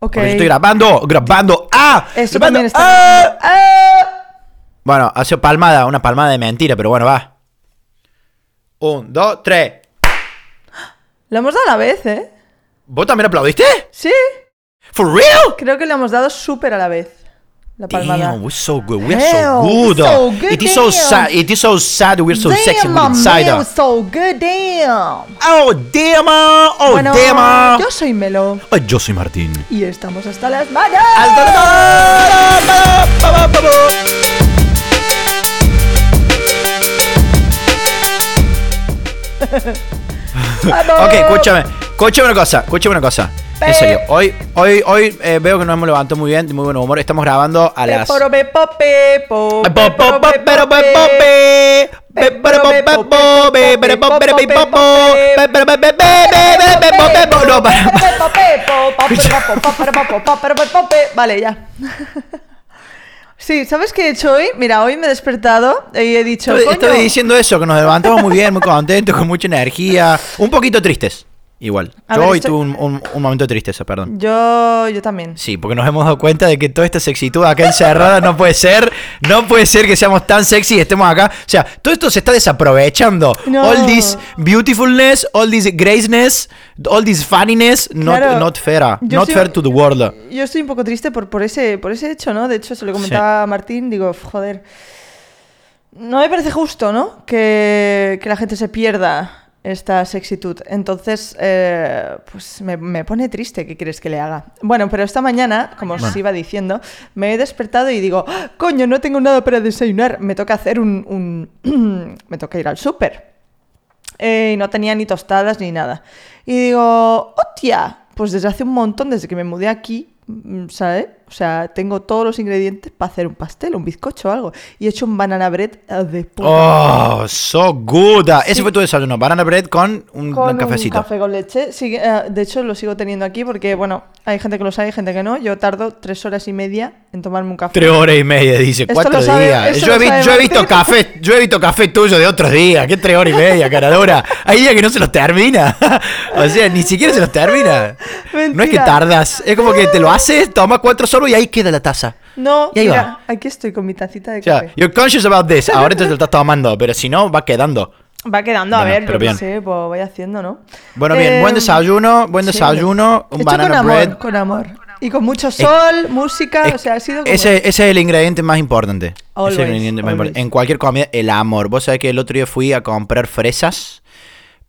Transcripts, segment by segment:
Ok. Porque estoy grabando, grabando. ¡Ah! Eso grabando, también está. ¡Ah! ¡Ah! Bueno, hace palmada, una palmada de mentira, pero bueno, va. Un, dos, tres. Lo hemos dado a la vez, ¿eh? ¿Vos también aplaudiste? Sí. ¿For real? Creo que lo hemos dado súper a la vez. La palmada. Damn, we're so good. We're Hell, so good. so good, it is so sad. It is so sad. We're so sexy Damn, with my inside. man, so good, damn. Oh, damn. uh, Oh, bueno, damn. uh. yo soy Melo Oh, yo soy Martín. y estamos hasta las manos. Vamos. Ok, escúchame. Escúchame una cosa. Escúchame una cosa. En serio, hoy, hoy, hoy eh, veo que nos hemos levantado muy bien, de muy buen humor. Estamos grabando a las. No, para. Vale, ya. Sí, ¿sabes qué he hecho hoy? Mira, hoy me he despertado y he dicho, Estoy, estoy diciendo eso, que nos levantamos muy bien, muy contentos, con mucha energía. Un poquito tristes, igual. A Yo ver, hoy estoy- tuve un, un- un momento de tristeza, perdón. yo, yo también. Sí, porque nos hemos dado cuenta de que toda esta sexitud acá encerrada no puede ser. No puede ser que seamos tan sexy y estemos acá. O sea, todo esto se está desaprovechando. No. All this beautifulness, all this graceness, all this funniness, not, Claro, not fair. Not soy- fair to the world. Yo estoy un poco triste por, por, ese, por ese hecho, ¿no? De hecho, se lo comentaba a Martín, digo, joder, no me parece justo, ¿no? Que, que la gente se pierda esta sexitud. Entonces, eh, pues me, me pone triste, ¿qué quieres que le haga? Bueno, pero esta mañana, como os iba diciendo, me he despertado y digo, "Ah, coño, no tengo nada para desayunar, me toca hacer un... un- me toca ir al súper. Eh, y no tenía ni tostadas ni nada. Y digo, hostia, pues desde hace un montón, desde que me mudé aquí, mm, ¿sabes? O sea, tengo todos los ingredientes para hacer un pastel, un bizcocho o algo. Y he hecho un banana bread eh, de puta Oh, so good. Ese fue tu desayuno. Banana bread con un, con un cafecito. un café con leche. Sí, eh, de hecho, lo sigo teniendo aquí porque, bueno, hay gente que lo sabe y gente que no. Yo tardo tres horas y media en tomarme un café. Tres horas y media, dice. Esto Cuatro sabe- días. Yo he, lo vi- sabe yo he visto café, yo he visto café tuyo de otros días. ¿Qué tres horas y media, caradura? Hay días que no se los termina. o sea, ni siquiera se los termina. No es que tardas. Es como que te lo haces, tomas cuatro y ahí queda la taza. No, Y ahí mira, va. aquí estoy con mi tacita de O sea, café. you're conscious about this. Ahora te lo estás tomando, pero si no, va quedando. Va quedando, a ver, pero bien. sé, pues voy haciendo, ¿no? Bueno, bien, buen Eh, desayuno, buen sí. desayuno, un banana con amor, bread. con amor. Y con mucho sol, música, o sea, ha sido como... Ese, ese es el ingrediente más importante. Ese es el ingrediente más importante. En cualquier comida, el amor. Vos sabés que el otro día fui a comprar fresas.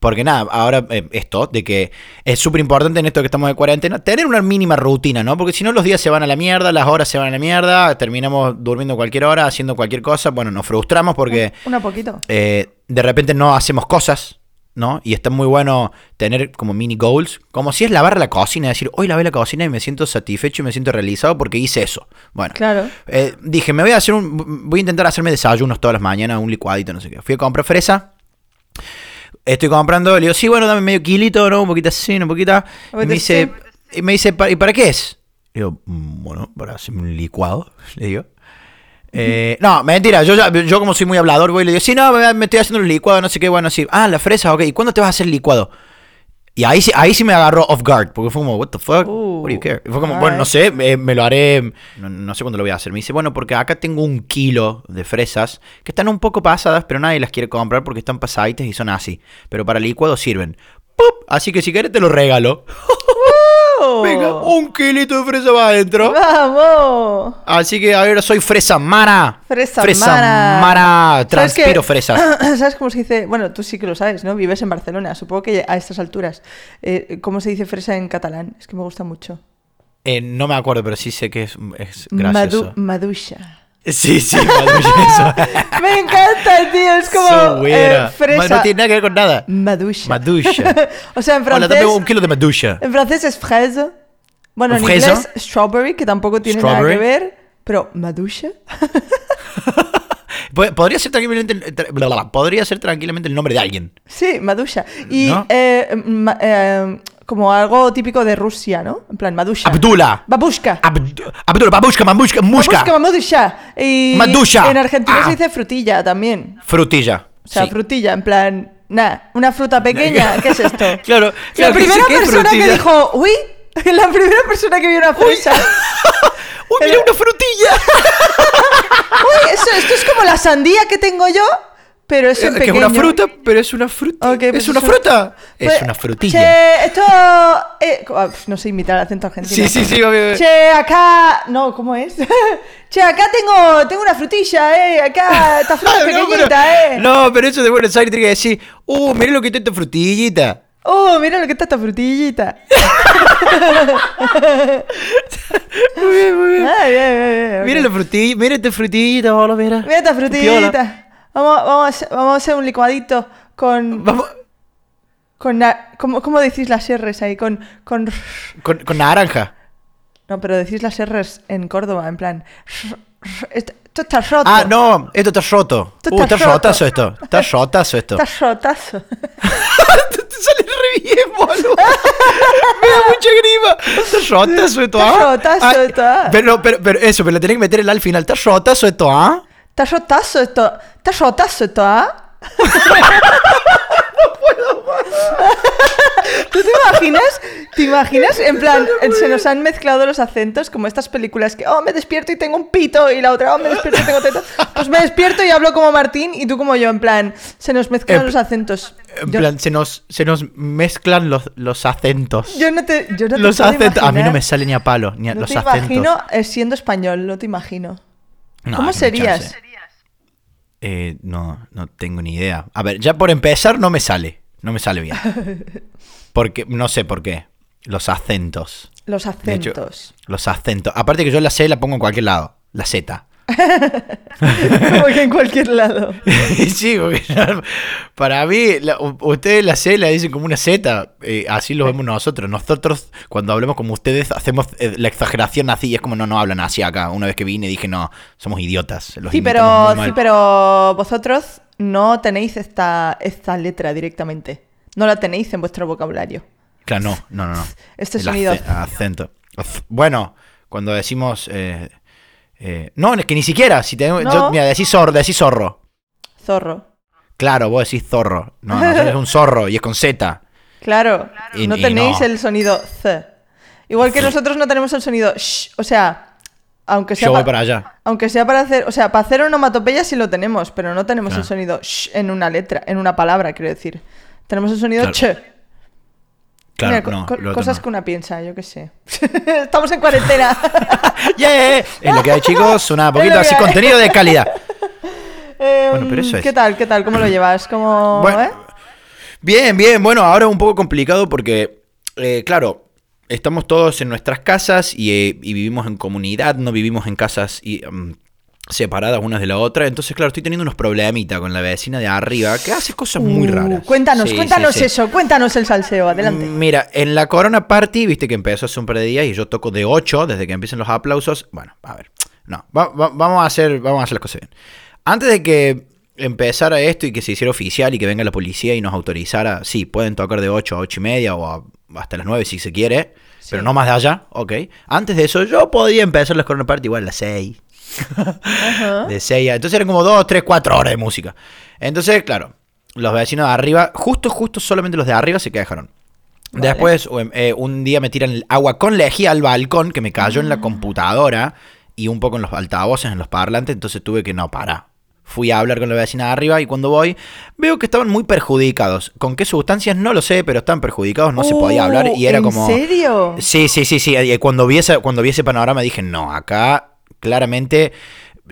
Porque nada, ahora eh, esto, de que es súper importante en esto que estamos de cuarentena, tener una mínima rutina, ¿no? Porque si no los días se van a la mierda, las horas se van a la mierda, terminamos durmiendo cualquier hora, haciendo cualquier cosa. Bueno, nos frustramos porque Una poquito. eh, de repente no hacemos cosas, ¿no? Y está muy bueno tener como mini goals, como si es lavar la cocina, decir, hoy lavé la cocina y me siento satisfecho y me siento realizado porque hice eso. Bueno, Claro. eh, dije, me voy a hacer un, voy a intentar hacerme desayunos todas las mañanas, un licuadito, no sé qué. Fui a comprar fresa. Estoy comprando, le digo, sí, bueno, dame medio kilito, ¿no? Un poquito así, un poquito. Y me dice, y me dice, "¿Pa- ¿y para qué es? Le digo, "Mm, bueno, para hacerme un licuado, le digo. Eh, no, mentira, yo, ya- yo como soy muy hablador, voy y le digo, sí, no, me, estoy haciendo un licuado, no sé qué, bueno, sí. Ah, la fresa, ok, ¿y cuándo te vas a hacer licuado? Y ahí, sí- ahí sí me agarró off guard, porque fue como, what the fuck, what do you care? Y fue como, bueno, no sé, eh, me lo haré, no, no sé cuándo lo voy a hacer. Me dice, bueno, porque acá tengo un kilo de fresas que están un poco pasadas, pero nadie las quiere comprar porque están pasaditas y son así. Pero para licuado sirven. ¡Pup! Así que si quieres te lo regalo. Venga, un kilito de fresa va adentro. ¡Vamos! Así que ahora soy fresa mara. Fresa, mara. mara. ¿Sabes Transpiro qué? fresas. ¿Sabes cómo se dice? Bueno, tú sí que lo sabes, ¿no? Vives en Barcelona, supongo que a estas alturas. Eh, ¿Cómo se dice fresa en catalán? Es que me gusta mucho. Eh, no me acuerdo, pero sí sé que es, es gracioso. Madu- madusha. Sí, sí, maducha, eso. Me encanta, tío. Es como So eh, fresa. No tiene nada que ver con nada. Madusha. Madusha. o sea, en Hola, francés. dame un kilo de madusha. En francés es fraise. Bueno, en ¿Fresa? inglés strawberry, que tampoco tiene nada Strawberry. que ver. Pero madusha. Po- Podría ser tranquilamente, podría ser tranquilamente el nombre de alguien. Sí, madusha. Y ¿No? eh, ma- eh, como algo típico de Rusia, ¿no? En plan, madusha. Abdullah. Babushka. Abd- Abdullah, babushka, mamushka, mushka. Babushka, madusha. Y Madusha. en Argentina Ah. se dice frutilla también. Frutilla. O sea, sí. frutilla, en plan, nada, una fruta pequeña, ¿qué es esto? Claro, La primera ¿qué es persona que dijo, uy, La primera persona que vio una fresa. ¡Uy, mira una frutilla! Uy, eso, esto es como la sandía que tengo yo, pero es en que pequeño. es una fruta, pero es una fruta. Ok, pues ¿Es una eso- fruta? Pues, es una frutilla. Che, esto... eh, ah, no sé imitar el acento argentino. Sí, sí, sí, obvio. Che, acá... No, ¿cómo es? che, acá tengo, tengo una frutilla, eh. Acá, esta fruta Ah, no, pero, pequeñita, eh. no, pero eso de Buenos Aires tiene que decir, uh, mira lo que está esta frutillita. Oh, mira lo que está esta frutillita. Muy bien, muy bien. Ah, bien, bien, bien, ok. Mira la frutilla, mira esta frutillita, boludo, mira. Mira esta Piola. Vamos, vamos, a hacer, vamos a hacer un licuadito con... Vamos, con na- ¿cómo, ¿Cómo decís las R's ahí? Con, con... con, con naranja. No, pero decís las R's en Córdoba, en plan... Esto esto está roto. Ah, no, esto está roto. Esto Uh, está está roto. rotazo esto. Está rotazo esto. Está rotazo. Te sale re bien, boludo. Me da mucha grima. Está rotazo esto, Está ¿ah? rotazo Ah, esto, ¿ah? Pero, pero, pero eso, pero le tenés que meter el al final. Está rotazo esto, ¿ah? Rotazo esto. Rotazo esto, ¿ah? ¿Tú te imaginas? ¿Te imaginas? En plan, se nos han mezclado los acentos como estas películas que, oh, me despierto y tengo un pito y la otra, oh, me despierto y tengo teta. Pues me despierto y hablo como Martín y tú como yo, en plan, se nos mezclan En- los acentos. En Yo- plan, se nos, se nos mezclan los, los acentos. Yo no te, yo no te los puedo acentos. A mí no me sale ni a palo, ni a No los te acentos. imagino eh, siendo español, no te imagino. No, ¿Cómo serías? Eh, no, no tengo ni idea. A ver, ya por empezar no me sale. No me sale bien. Porque, no sé por qué. Los acentos. Los hecho, acentos. los acentos. Aparte que yo la C la pongo en cualquier lado. La Z. Como que en cualquier lado. sí, porque para mí, la- ustedes la C la dicen como una Z. eh, así lo vemos nosotros. Nosotros, cuando hablamos como ustedes, hacemos eh, la exageración así. Y es como, no, no hablan así acá. Una vez que vine dije, no, somos idiotas. los Sí, pero, muy mal". sí, pero vosotros no tenéis esta, esta letra directamente. No la tenéis en vuestro vocabulario. Claro, no, no, no. no. Este El sonido. ace- acento. Bueno, cuando decimos. eh, eh, no, es que ni siquiera. Si No. yo- mira, decís zorro, decís zorro. Zorro. Claro, vos decís zorro. No, no, es un zorro y es con Z. Claro, Y- no y tenéis no. el sonido Z. Igual que nosotros no tenemos el sonido sh. O sea, aunque sea, Yo voy pa- para allá. aunque sea para hacer. O sea, para hacer onomatopeya sí lo tenemos, pero no tenemos Claro. el sonido sh en una letra, en una palabra, quiero decir. Tenemos el sonido Claro. ch. Claro, Mira, co- no, co- lo otro cosas no. que una piensa, yo qué sé. Estamos en cuarentena. ¡Yeah! Es lo que hay, chicos. Una poquito así, contenido de calidad. Eh, Bueno, pero eso es. ¿Qué tal? ¿Qué tal? ¿Cómo lo llevas? ¿Cómo, Bueno, eh? Bien, bien. Bueno, ahora un poco complicado porque, eh, claro, estamos todos en nuestras casas y, eh, y vivimos en comunidad, no vivimos en casas y, mm, separadas unas de la otra. Entonces, claro, estoy teniendo unos problemitas con la vecina de arriba que hace cosas muy Uh, raras. Cuéntanos, Sí, cuéntanos sí, sí. eso, cuéntanos el salseo, adelante. Mm, Mira, en la Corona Party, viste que empezó hace un par de días y yo toco de 8 desde que empiecen los aplausos. Bueno, a ver. No, va- va- vamos, a hacer, vamos a hacer las cosas bien. Antes de que empezara esto y que se hiciera oficial y que venga la policía y nos autorizara, sí, pueden tocar de 8 a 8 y media o a- hasta las 9 si se quiere, pero no más de allá, ok. Antes de eso, yo podía empezar las Corona Party igual a las 6. Ajá. De 6 a... Entonces eran como 2, 3, 4 horas de música. Entonces, claro, los vecinos de arriba, justo, justo solamente los de arriba se quejaron. Vale. Después, um, eh, un día me tiran el agua con lejía al balcón que me cayó en Ah. la computadora y un poco en los altavoces, en los parlantes, entonces tuve que no parar. Fui a hablar con la vecina de arriba y cuando voy veo que estaban muy perjudicados. ¿Con qué sustancias? No lo sé, pero estaban perjudicados, no se podía hablar y era Uh, ¿en como... serio? Sí, sí, sí, sí. Y cuando vi ese, cuando vi ese panorama dije, no, acá claramente,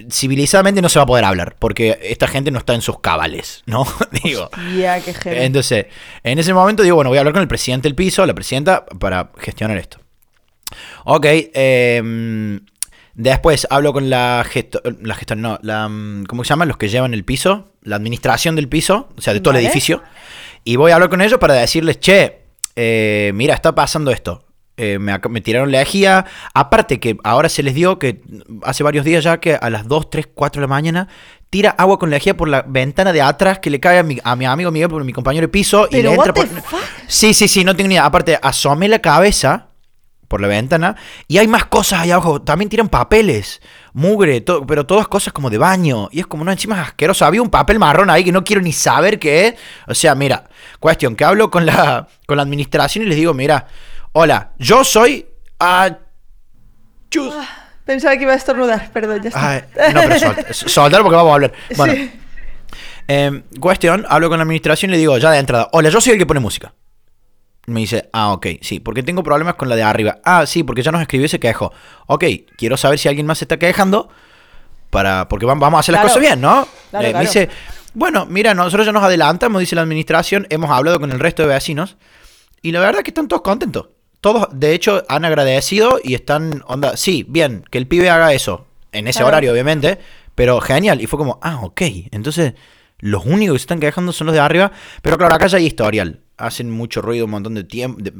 civilizadamente no se va a poder hablar, porque esta gente no está en sus cabales, ¿no? digo. Ya, qué. Entonces, en ese momento digo, bueno, voy a hablar con el presidente del piso, la presidenta, para gestionar esto. Ok, eh, después hablo con la gesto, la gestora, no, la, mm, ¿cómo se llama? Los que llevan el piso, la administración del piso, o sea, de todo Vale. el edificio. Y voy a hablar con ellos para decirles, che, eh, mira, está pasando esto. Eh, me, me tiraron la lejía. Aparte que ahora se les dio que hace varios días ya que a las 2, 3, 4 de la mañana tira agua con lejía por la ventana de atrás que le cae a mi, a mi amigo Miguel, por mi compañero de piso. y Pero le what entra the por... fuck? Sí, sí, sí, no tengo ni idea. Aparte, asomé la cabeza por la ventana y hay más cosas ahí abajo. También tiran papeles, mugre, pero todas cosas como de baño. Y es como, no, encima es asqueroso. Había un papel marrón ahí que no quiero ni saber qué es. O sea, mira, cuestión, que hablo con la, con la administración y les digo, mira, Hola, yo soy... ah, chus. Pensaba que iba a estornudar, perdón, ya está. Ay, no, pero sol- soltar porque vamos a volver. Bueno, Sí. em, cuestión, hablo con la administración y le digo ya de entrada, hola, yo soy el que pone música. Me dice, ah, ok, sí, porque tengo problemas con la de arriba. Ah, sí, porque ya nos escribió y se quejó. Ok, quiero saber si alguien más se está quejando para porque vam- vamos a hacer las Claro. cosas bien, ¿no? Claro, Eh, claro. Me dice, bueno, mira, nosotros ya nos adelantamos, dice la administración, hemos hablado con el resto de vecinos y la verdad que están todos contentos. Todos, de hecho, han agradecido y están, onda, sí, bien, que el pibe haga eso, en ese Claro. horario, obviamente, pero genial. Y fue como, ah, ok, entonces los únicos que se están quejando son los de arriba, pero claro, acá ya hay historial. Hacen mucho ruido un montón de tiempo, de-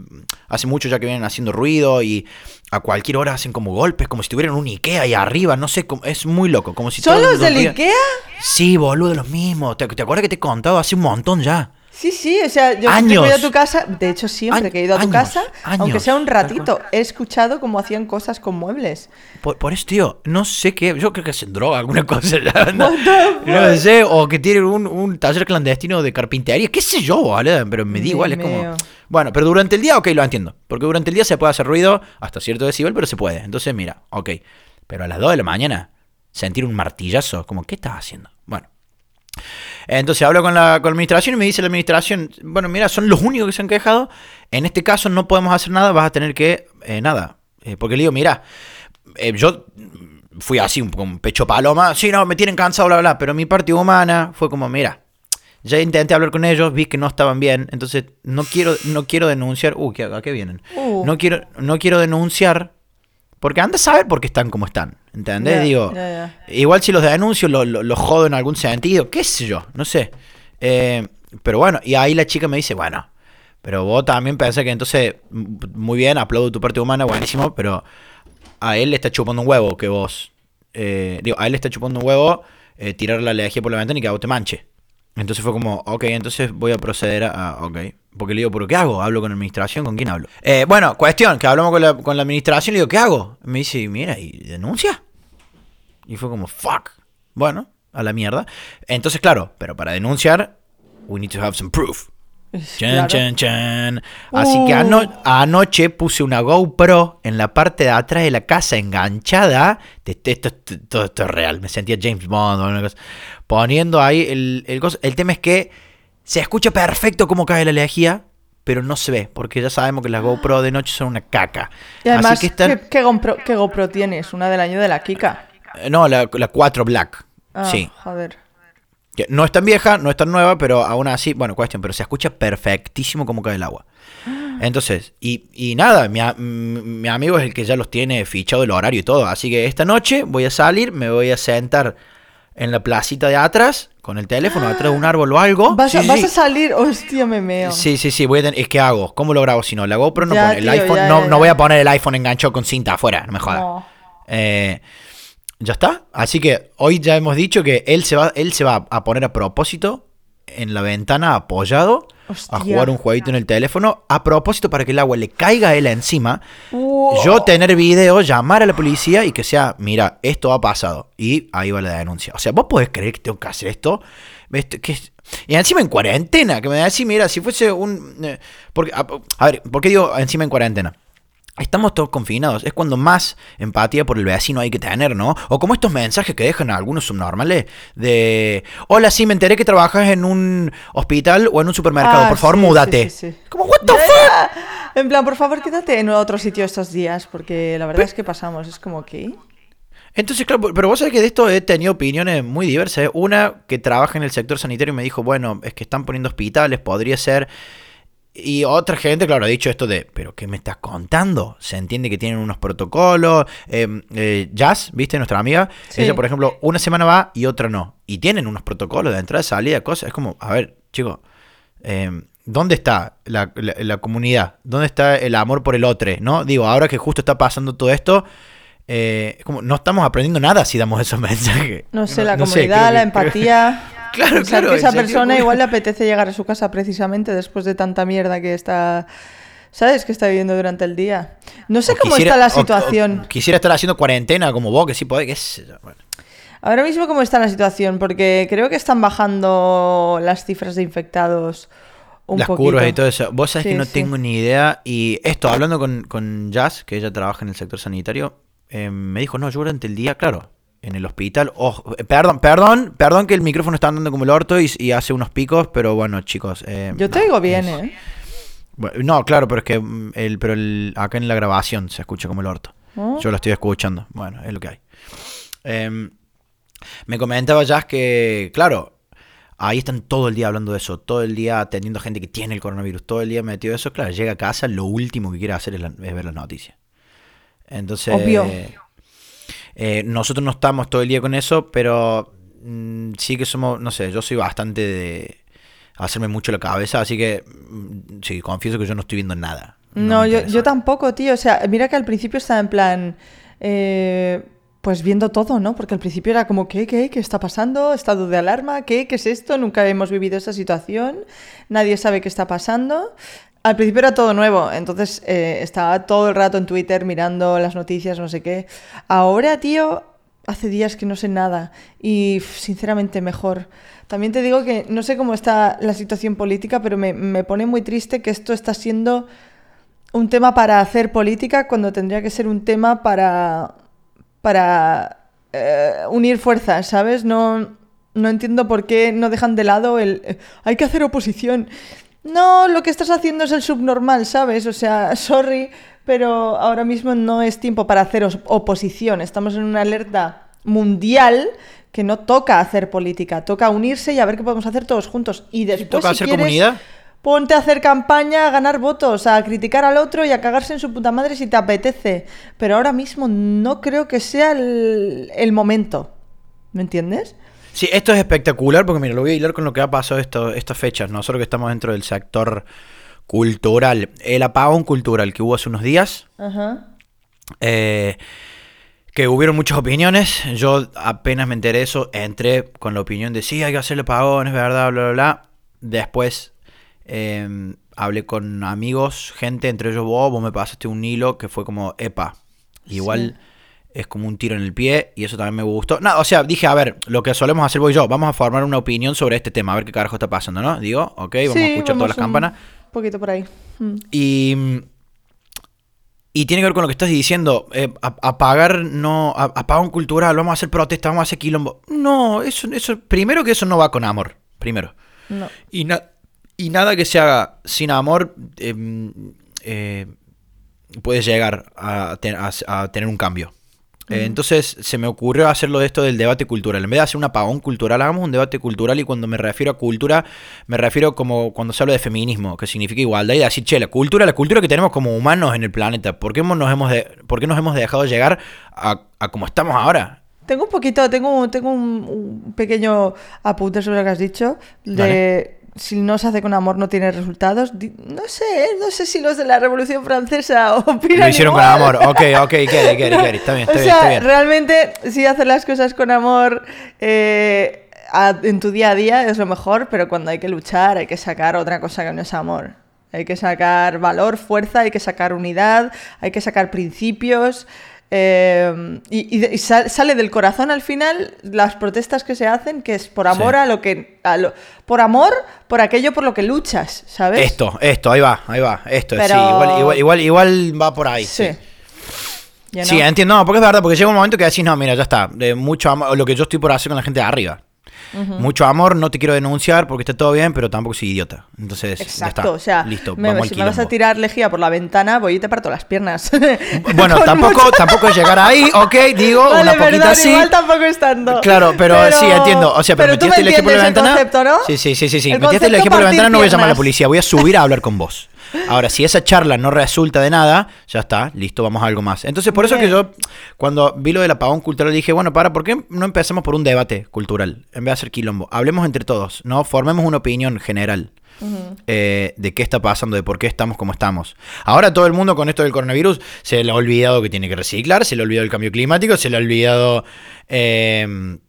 hace mucho ya que vienen haciendo ruido y a cualquier hora hacen como golpes, como si tuvieran un Ikea ahí arriba, no sé, como- es muy loco, como si ¿Son todos los del Ikea? Sí, boludo, los mismos. ¿Te, te acuerdas que te he contado hace un montón ya? Sí, sí, o sea, yo Años. he ido a tu casa, de hecho siempre que he ido a tu años, casa, años, aunque sea un ratito, he escuchado cómo hacían cosas con muebles. Por, por eso, tío, no sé qué. Yo creo que hacen droga, alguna cosa. no, no sé, o que tienen un, un taller clandestino de carpintería, qué sé yo, ¿vale? Pero me Dios igual, es como. Bueno, pero durante el día, ok, lo entiendo. Porque durante el día se puede hacer ruido hasta cierto decibel, pero se puede. Entonces, mira, ok. Pero a las 2 de la mañana, sentir un martillazo, como, ¿qué estás haciendo? Bueno. Entonces hablo con la, con la administración y me dice la administración, bueno, mira, son los únicos que se han quejado. En este caso no podemos hacer nada, vas a tener que, eh, nada. Eh, porque le digo, mira, eh, yo fui así, un- con pecho paloma, sí, no, me tienen cansado, bla, bla. Pero mi parte humana fue como, mira, ya intenté hablar con ellos, vi que no estaban bien, entonces no quiero, no quiero denunciar. Uh, ¿qué- ¿a qué vienen? Uh. No, quiero, no quiero denunciar, porque anda a saber por qué están como están. ¿Entendés? Digo. Igual si los denuncio, lo, lo, lo jodo en algún sentido, qué sé yo, no sé. Eh, pero bueno, y ahí la chica me dice, bueno, pero vos también pensás que entonces, m- muy bien, aplaudo tu parte humana, buenísimo, pero a él le está chupando un huevo que vos, eh, digo, a él le está chupando un huevo eh, tirar la lejía por la ventana y que a vos te manche. Entonces fue como, ok, entonces voy a proceder a, ok. Porque le digo, ¿pero qué hago? ¿Hablo con la administración? ¿Con quién hablo? Eh, bueno, cuestión, que hablamos con la, con la administración le digo, ¿qué hago? Me dice, mira, ¿y denuncia? Y fue como, fuck. Bueno, a la mierda. Entonces, claro, pero para denunciar, we need to have some proof. Chan, Claro. chan, chan. Así que Uh. ano- anoche puse una GoPro en la parte de atrás de la casa enganchada. Esto, todo esto es real. Me sentía James Bond cosa. Poniendo ahí el, el, el tema es que se escucha perfecto cómo cae la lejía, pero no se ve, porque ya sabemos que las GoPro de noche son una caca. Y además, Así que están... ¿qué, qué GoPro, qué GoPro tienes? Una del año de la Kika. Eh, No, la, la 4 Black. Ah, Sí. Joder. Que no es tan vieja, no es tan nueva, pero aún así, bueno, cuestión, pero se escucha perfectísimo como cae el agua. Entonces, y, y nada, mi, a- mi amigo es el que ya los tiene fichado el horario y todo. Así que esta noche voy a salir, me voy a sentar en la placita de atrás, con el teléfono, atrás de un árbol o algo. ¿Vas, a, Sí, vas sí. a salir? Hostia, me meo. Sí, sí, sí, voy a tener- es que hago, ¿cómo lo grabo si no? La GoPro no Ya, pone, el tío, iPhone, ya, no, ya, no voy a poner el iPhone enganchado con cinta afuera, no me jodas. No. Eh, ya está. Así que hoy ya hemos dicho que él se va, él se va a poner a propósito en la ventana apoyado a jugar un jueguito en el teléfono a propósito para que el agua le caiga a él encima. Wow. Yo tener video, llamar a la policía y que sea, mira, esto ha pasado. Y ahí va la denuncia. O sea, vos podés creer que tengo que hacer esto. Esto- que es- Y encima en cuarentena, que me decís, mira, si fuese un... eh, porque, a, a ver, ¿por qué digo encima en cuarentena? Estamos todos confinados. Es cuando más empatía por el vecino hay que tener, ¿no? O como estos mensajes que dejan algunos subnormales de... Hola, sí, me enteré que trabajas en un hospital o en un supermercado. Ah, por favor, sí, múdate. sí, sí, sí. Como, what the fuck? En plan, por favor, quédate en otro sitio estos días, porque la verdad es que pasamos. Es como que. Entonces, claro, pero vos sabés que de esto he tenido opiniones muy diversas. ¿eh? Una que trabaja en el sector sanitario y me dijo, bueno, es que están poniendo hospitales, podría ser... Y otra gente, claro, ha dicho esto de, pero ¿qué me estás contando? Se entiende que tienen unos protocolos. Eh, eh, Jazz, ¿viste? Nuestra amiga. Sí. Ella, por ejemplo, una semana va y otra no. Y tienen unos protocolos de entrada, salida, cosas. Es como, a ver, chicos, eh, ¿dónde está la, la- la comunidad? ¿Dónde está el amor por el otro? ¿No? Digo, ahora que justo está pasando todo esto, eh, es como, no estamos aprendiendo nada si damos esos mensajes. No sé, la no comunidad, la que- empatía. Claro, Pensar claro, que esa persona igual le apetece llegar a su casa precisamente después de tanta mierda que está. ¿Sabes? Que está viviendo durante el día. No sé O cómo quisiera- está la o- o situación. quisiera estar haciendo cuarentena como vos, que sí podés, sé yo, bueno. Ahora mismo, ¿cómo está la situación? Porque creo que están bajando las cifras de infectados las curvas y todo eso. Vos sabés que no tengo ni idea. Y esto, hablando con, con Jazz, que ella trabaja en el sector sanitario, eh, me dijo, no, yo durante el día, claro, en el hospital. Oh, perdón, perdón, perdón que el micrófono está andando como el orto y, hace unos picos, pero bueno, chicos. Eh, yo te digo bien, ¿eh? no, claro, pero es que mm, el, pero el, acá en la grabación se escucha como el orto. ¿Oh? Yo lo estoy escuchando. Bueno, es lo que hay. Em, me comentaba Jazz que, claro, ahí están todo el día hablando de eso, todo el día atendiendo a gente que tiene el coronavirus, todo el día metido eso. Claro, llega a casa, lo último que quiere hacer es, ver las noticias. Entonces. Obvio. Eh, nosotros no estamos todo el día con eso, pero mm, sí que somos, no sé, yo soy bastante de hacerme mucho la cabeza, así que mm, sí, confieso que yo no estoy viendo nada. No, yo, tampoco, tío. O sea, mira que al principio estaba en plan. Eh, pues viendo todo, ¿no? Porque al principio era como, ¿qué, qué, qué está pasando? ¿Estado de alarma? ¿Qué, qué es esto? Nunca hemos vivido esa situación. Nadie sabe qué está pasando. Al principio era todo nuevo, entonces eh, estaba todo el rato en Twitter mirando las noticias, no sé qué. Ahora, tío, hace días que no sé nada y sinceramente mejor. También te digo que no sé cómo está la situación política, pero me, pone muy triste que esto está siendo un tema para hacer política cuando tendría que ser un tema para, para eh, unir fuerzas, ¿sabes? No, no entiendo por qué no dejan de lado el... Eh, hay que hacer oposición. No, lo que estás haciendo es el subnormal, ¿sabes? O sea, sorry, pero ahora mismo no es tiempo para hacer oposición. Estamos en una alerta mundial que no toca hacer política, toca unirse y a ver qué podemos hacer todos juntos. Y después, ¿Toca hacer comunidad? ponte a hacer campaña, a ganar votos, a criticar al otro y a cagarse en su puta madre si te apetece. Pero ahora mismo no creo que sea el, el momento. ¿Me entiendes? Sí, esto es espectacular porque, mira, lo voy a hilar con lo que ha pasado esto, estas fechas. Nosotros que estamos dentro del sector cultural. El apagón cultural que hubo hace unos días. Eh, que hubieron muchas opiniones. Yo apenas me enteré de eso, entré con la opinión de sí, hay que hacer el apagón, es verdad, bla, bla, bla. Después em, hablé con amigos, gente, entre ellos vos, vos me pasaste un hilo que fue como, epa, igual es como un tiro en el pie y eso también me gustó. No, o sea, dije, a ver, lo que solemos hacer vos y yo, vamos a formar una opinión sobre este tema, a ver qué carajo está pasando, ¿no? Digo, ok, vamos a escuchar todas las campanas. Un poquito por ahí. Mm. Y, y tiene que ver con lo que estás diciendo, eh, apagar, no, un cultural, vamos a hacer protesta, vamos a hacer quilombo. No, eso, eso, primero que eso no va con amor, primero. No. Y, y nada que se haga sin amor em, eh, puede llegar a, a tener un cambio. Eh, entonces se me ocurrió hacerlo de esto del debate cultural. En vez de hacer un apagón cultural, hagamos un debate cultural y cuando me refiero a cultura, me refiero como cuando se habla de feminismo, que significa igualdad, y decir, che, la cultura, la cultura que tenemos como humanos en el planeta, ¿por qué nos hemos, de, por qué nos hemos dejado llegar a, a como estamos ahora? Tengo un poquito, tengo, tengo un, pequeño apunte sobre lo que has dicho, de si no se hace con amor no tiene resultados. No sé, no sé si los de la Revolución Francesa opinan Lo hicieron con amor, ok, ok, get it, está bien, está, bien, está bien. realmente si hacer las cosas con amor eh, en tu día a día es lo mejor, pero cuando hay que luchar hay que sacar otra cosa que no es amor. Hay que sacar valor, fuerza, hay que sacar unidad, hay que sacar principios. Eh, y, sale del corazón al final las protestas que se hacen, que es por amor a lo que. por amor, por aquello por lo que luchas, ¿sabes? Esto, esto, ahí va, ahí va. Esto, sí, igual, igual, igual, va por ahí. Sí. Sí, entiendo, no, porque es verdad, porque llega un momento que decís, no, mira, ya está, de mucho amor, lo que yo estoy por hacer con la gente de arriba. Mucho amor, no te quiero denunciar porque está todo bien, pero tampoco soy idiota. Entonces, Exacto, ya está. o sea, listo, me, si me vas a tirar lejía por la ventana, voy y te parto las piernas. Bueno, tampoco, tampoco es llegar ahí, ok, digo, una poquita así. Igual tampoco estando. Claro, pero, sí, entiendo. O sea, pero, metiste el lejía por la ventana. Concepto, ¿no? Sí, sí, sí, sí. sí. Metiste el lejía por la ventana, no voy a llamar a la policía, voy a subir a hablar con vos. Ahora, si esa charla no resulta de nada, ya está, listo, vamos a algo más. Entonces, por eso que yo, cuando vi lo del apagón cultural, dije, bueno, para, ¿por qué no empezamos por un debate cultural en vez de hacer quilombo? Hablemos entre todos, ¿no? Formemos una opinión general. Eh, de qué está pasando, de por qué estamos como estamos. Ahora todo el mundo con esto del coronavirus se le ha olvidado que tiene que reciclar, se le ha olvidado el cambio climático, se le ha olvidado em,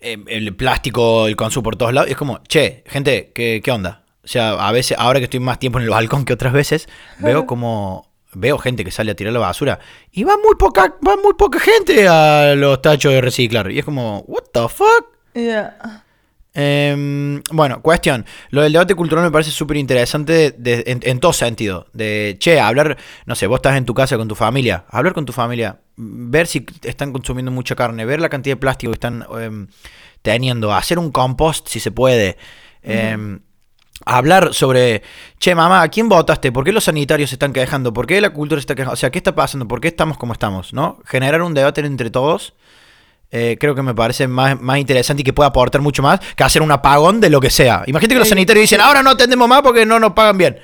em, el plástico, el consumo por todos lados. Y es como, che, gente, ¿qué, qué onda? O sea, a veces, ahora que estoy más tiempo en el balcón que otras veces, veo como veo gente que sale a tirar la basura y va muy poca va muy poca gente a los tachos de reciclar y es como what the fuck Em, bueno, cuestión. Lo del debate cultural me parece súper interesante en, todo sentido. De, che, hablar, no sé, vos estás en tu casa con tu familia, hablar con tu familia, ver si están consumiendo mucha carne, ver la cantidad de plástico que están em, teniendo, hacer un compost si se puede. Hablar sobre, che, mamá, ¿a quién votaste? ¿Por qué los sanitarios se están quejando? ¿Por qué la cultura está quejando? O sea, ¿qué está pasando? ¿Por qué estamos como estamos? ¿No? Generar un debate entre todos eh, creo que me parece más, más, interesante y que puede aportar mucho más que hacer un apagón de lo que sea. Imagínate que los sanitarios dicen, ahora no atendemos más porque no nos pagan bien.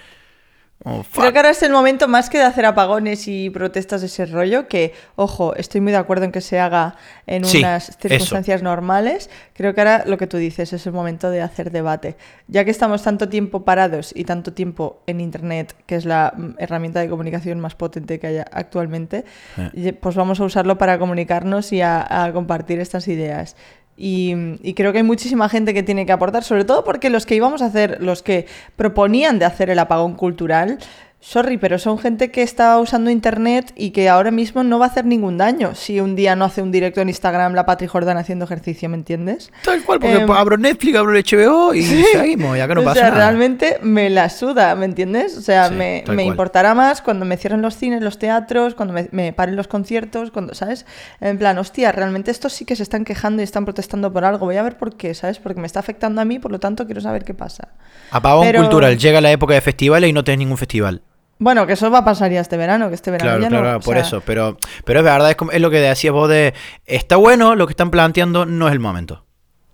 Oh, Creo que ahora es el momento más que de hacer apagones y protestas de ese rollo, que, ojo, estoy muy de acuerdo en que se haga en unas circunstancias normales. Creo que ahora lo que tú dices es el momento de hacer debate. Ya que estamos tanto tiempo parados y tanto tiempo en Internet, que es la mm, herramienta de comunicación más potente que haya actualmente, eh. pues vamos a usarlo para comunicarnos y a compartir estas ideas. Y, creo que hay muchísima gente que tiene que aportar, sobre todo porque los que íbamos a hacer, los que proponían de hacer el apagón cultural, Sorry, pero son gente que está usando internet y que ahora mismo no va a hacer ningún daño si un día no hace un directo en Instagram la Patri Jordan haciendo ejercicio, ¿me entiendes? Tal cual, porque em, abro Netflix, abro el HBO y seguimos, ya que no pasa o sea, realmente me la suda, ¿me entiendes? O sea, me, importará más cuando me cierren los cines, los teatros, cuando me, paren los conciertos, cuando, ¿sabes? En plan, hostia, realmente estos sí que se están quejando y están protestando por algo. Voy a ver por qué, ¿sabes? Porque me está afectando a mí, por lo tanto quiero saber qué pasa. Apagón cultural, llega la época de festivales y no tenés ningún festival. Bueno, que eso va a pasar ya este verano, que este verano claro, ya claro, Claro, por eso, pero, pero es verdad, es, como, es lo que decías vos de, está bueno lo que están planteando, no es el momento.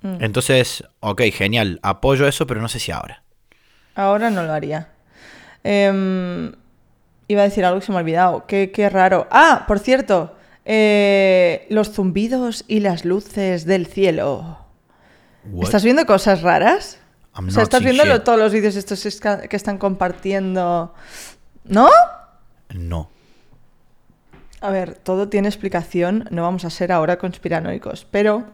Mm. Entonces, ok, genial, apoyo eso, pero no sé si ahora. Ahora no lo haría. Em, iba a decir algo que se me ha olvidado, qué, qué raro. Ah, por cierto, eh, los zumbidos y las luces del cielo. ¿Estás viendo cosas raras? o sea, estás viendo todos los vídeos estos que están compartiendo ¿No? No. A ver, todo tiene explicación, no vamos a ser ahora conspiranoicos, pero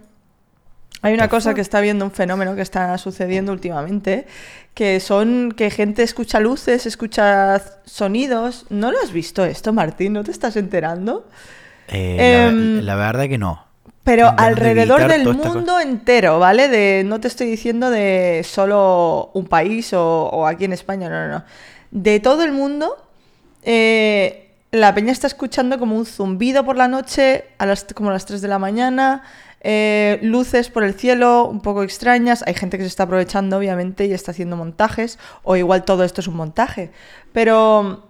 hay una cosa que está viendo, un fenómeno que está sucediendo últimamente, que son que gente escucha luces, escucha sonidos. ¿No lo has visto esto, Martín? ¿No te estás enterando? Eh, la, em, verdad que no. Pero alrededor del mundo entero, ¿vale? De, no te estoy diciendo de solo un país o, o aquí en España, no, no, no de todo el mundo, eh, la peña está escuchando como un zumbido por la noche, a las, como a las 3 de la mañana, eh, luces por el cielo un poco extrañas. Hay gente que se está aprovechando, obviamente, y está haciendo montajes, o igual todo esto es un montaje. Pero,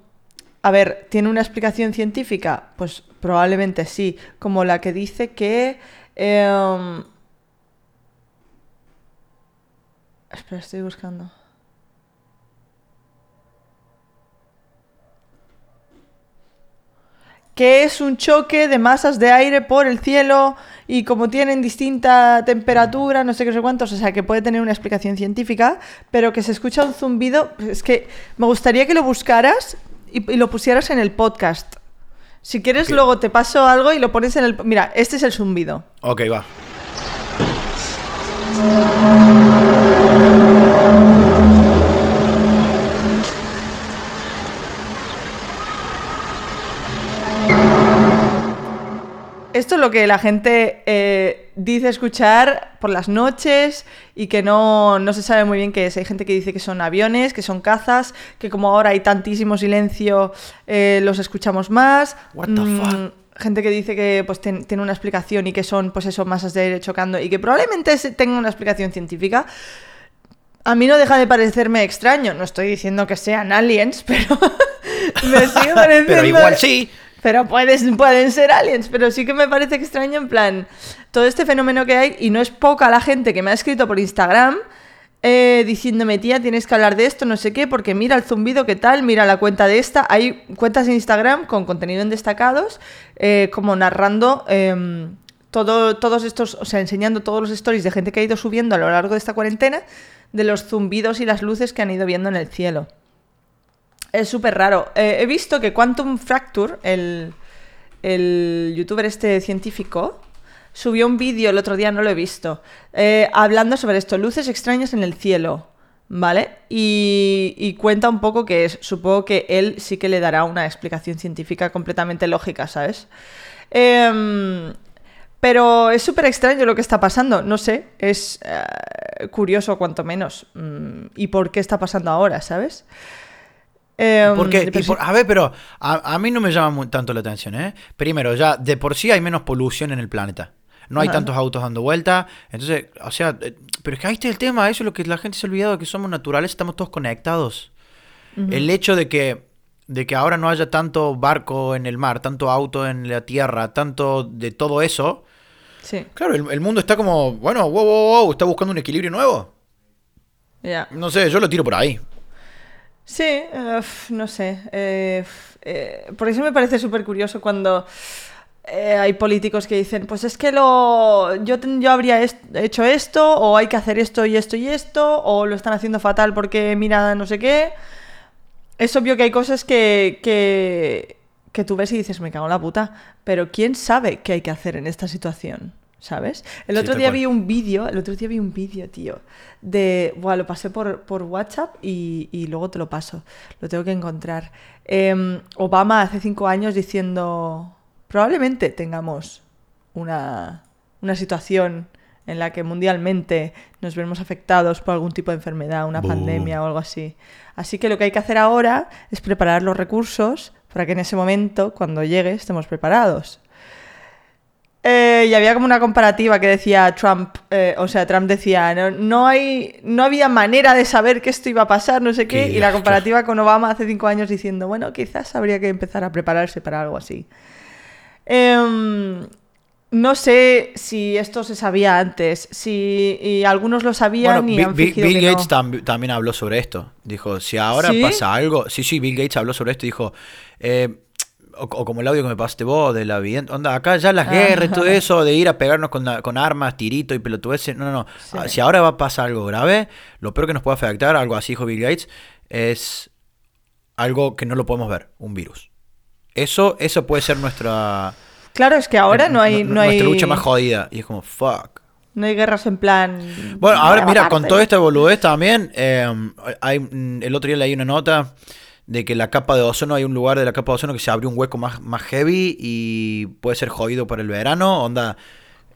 a ver, ¿tiene una explicación científica? Pues probablemente sí, como la que dice que... Em, espera, estoy buscando. Que es un choque de masas de aire por el cielo y como tienen distinta temperatura, no sé qué sé cuántos, o sea, que puede tener una explicación científica, pero que se escucha un zumbido, es que me gustaría que lo buscaras y, lo pusieras en el podcast. Si quieres, luego te paso algo y lo pones en el... Mira, este es el zumbido. Ok, va. Esto es lo que la gente eh, dice escuchar por las noches y que no, se sabe muy bien qué es. Hay gente que dice que son aviones, que son cazas, que como ahora hay tantísimo silencio, eh, los escuchamos más. Mm, gente que dice que pues tiene una explicación y que son pues eso, masas de aire chocando y que probablemente tenga una explicación científica. A mí no deja de parecerme extraño. No estoy diciendo que sean aliens, pero me sigue pareciendo... pero igual sí. Pero pueden, pueden ser aliens, pero sí que me parece extraño en plan, todo este fenómeno que hay, y no es poca la gente que me ha escrito por Instagram eh, diciéndome, tía, tienes que hablar de esto, no sé qué, porque mira el zumbido, qué tal, mira la cuenta de esta. Hay cuentas en Instagram con contenido en destacados, eh, como narrando em, todo, todos estos, o sea, enseñando todos los stories de gente que ha ido subiendo a lo largo de esta cuarentena, de los zumbidos y las luces que han ido viendo en el cielo. Es súper raro. Eh, he visto que Quantum Fracture, el, youtuber este científico, subió un vídeo el otro día, no lo he visto, eh, hablando sobre esto, luces extrañas en el cielo, ¿vale? Y, cuenta un poco que es, supongo que él sí que le dará una explicación científica completamente lógica, ¿sabes? Em, Pero es súper extraño lo que está pasando. No sé, es eh, curioso cuanto menos. Mm, ¿Y por qué está pasando ahora, sabes? Em, Porque, a ver, pero a, mí no me llama tanto la atención, ¿eh? Primero, ya de por sí hay menos polución en el planeta. No hay tantos autos dando vuelta. Entonces, o sea, eh, pero es que ahí está el tema. Eso es lo que la gente se ha olvidado, que somos naturales, estamos todos conectados. El hecho de que, de que ahora no haya tanto barco en el mar, tanto auto en la tierra, tanto de todo eso. Sí. Claro, el, mundo está como, bueno, wow, wow, wow, está buscando un equilibrio nuevo. Ya. No sé, yo lo tiro por ahí. Sí, eh, no sé. Eh, por eso me parece súper curioso cuando eh, hay políticos que dicen, pues es que lo, yo, yo habría hecho esto, o hay que hacer esto y esto y esto, o lo están haciendo fatal porque mira no sé qué. Es obvio que hay cosas que, que, que tú ves y dices, me cago en la puta, pero ¿quién sabe qué hay que hacer en esta situación? ¿Sabes? El otro día vi un vídeo, el otro día vi un vídeo, tío, de, bueno, lo pasé por, por WhatsApp y, y, luego te lo paso, lo tengo que encontrar. Em, Obama hace cinco años diciendo, probablemente tengamos una, situación en la que mundialmente nos vemos afectados por algún tipo de enfermedad, una pandemia o algo así. Así que lo que hay que hacer ahora es preparar los recursos para que en ese momento, cuando llegue, estemos preparados. Eh, y había como una comparativa que decía Trump, eh, o sea, Trump decía, no, no, hay, no había manera de saber que esto iba a pasar, no sé qué, y la comparativa con Obama hace cinco años diciendo, bueno, quizás habría que empezar a prepararse para algo así. Em, no sé si esto se sabía antes, si algunos lo sabían y han Bill, Bill Gates también habló sobre esto. Dijo, si ahora pasa algo, sí, sí, Bill Gates habló sobre esto y dijo, eh, o, como el audio que me pasaste vos de la vida, onda, acá ya las guerras y todo eso, de ir a pegarnos con, armas, tirito y pelotudeces, no, no, no. Ah, si ahora va a pasar algo grave, lo peor que nos puede afectar, algo así dijo Bill Gates, es algo que no lo podemos ver, un virus. Eso, eso puede ser nuestra. Claro, es que ahora no hay. No, nuestra lucha más jodida. Y es como, fuck. No hay guerras en plan. Bueno, ahora mira, con todo esta boludez también, em, hay, mm, el otro día leí una nota de que la capa de ozono, hay un lugar de la capa de ozono que se abrió un hueco más, más heavy y puede ser jodido para el verano. Onda.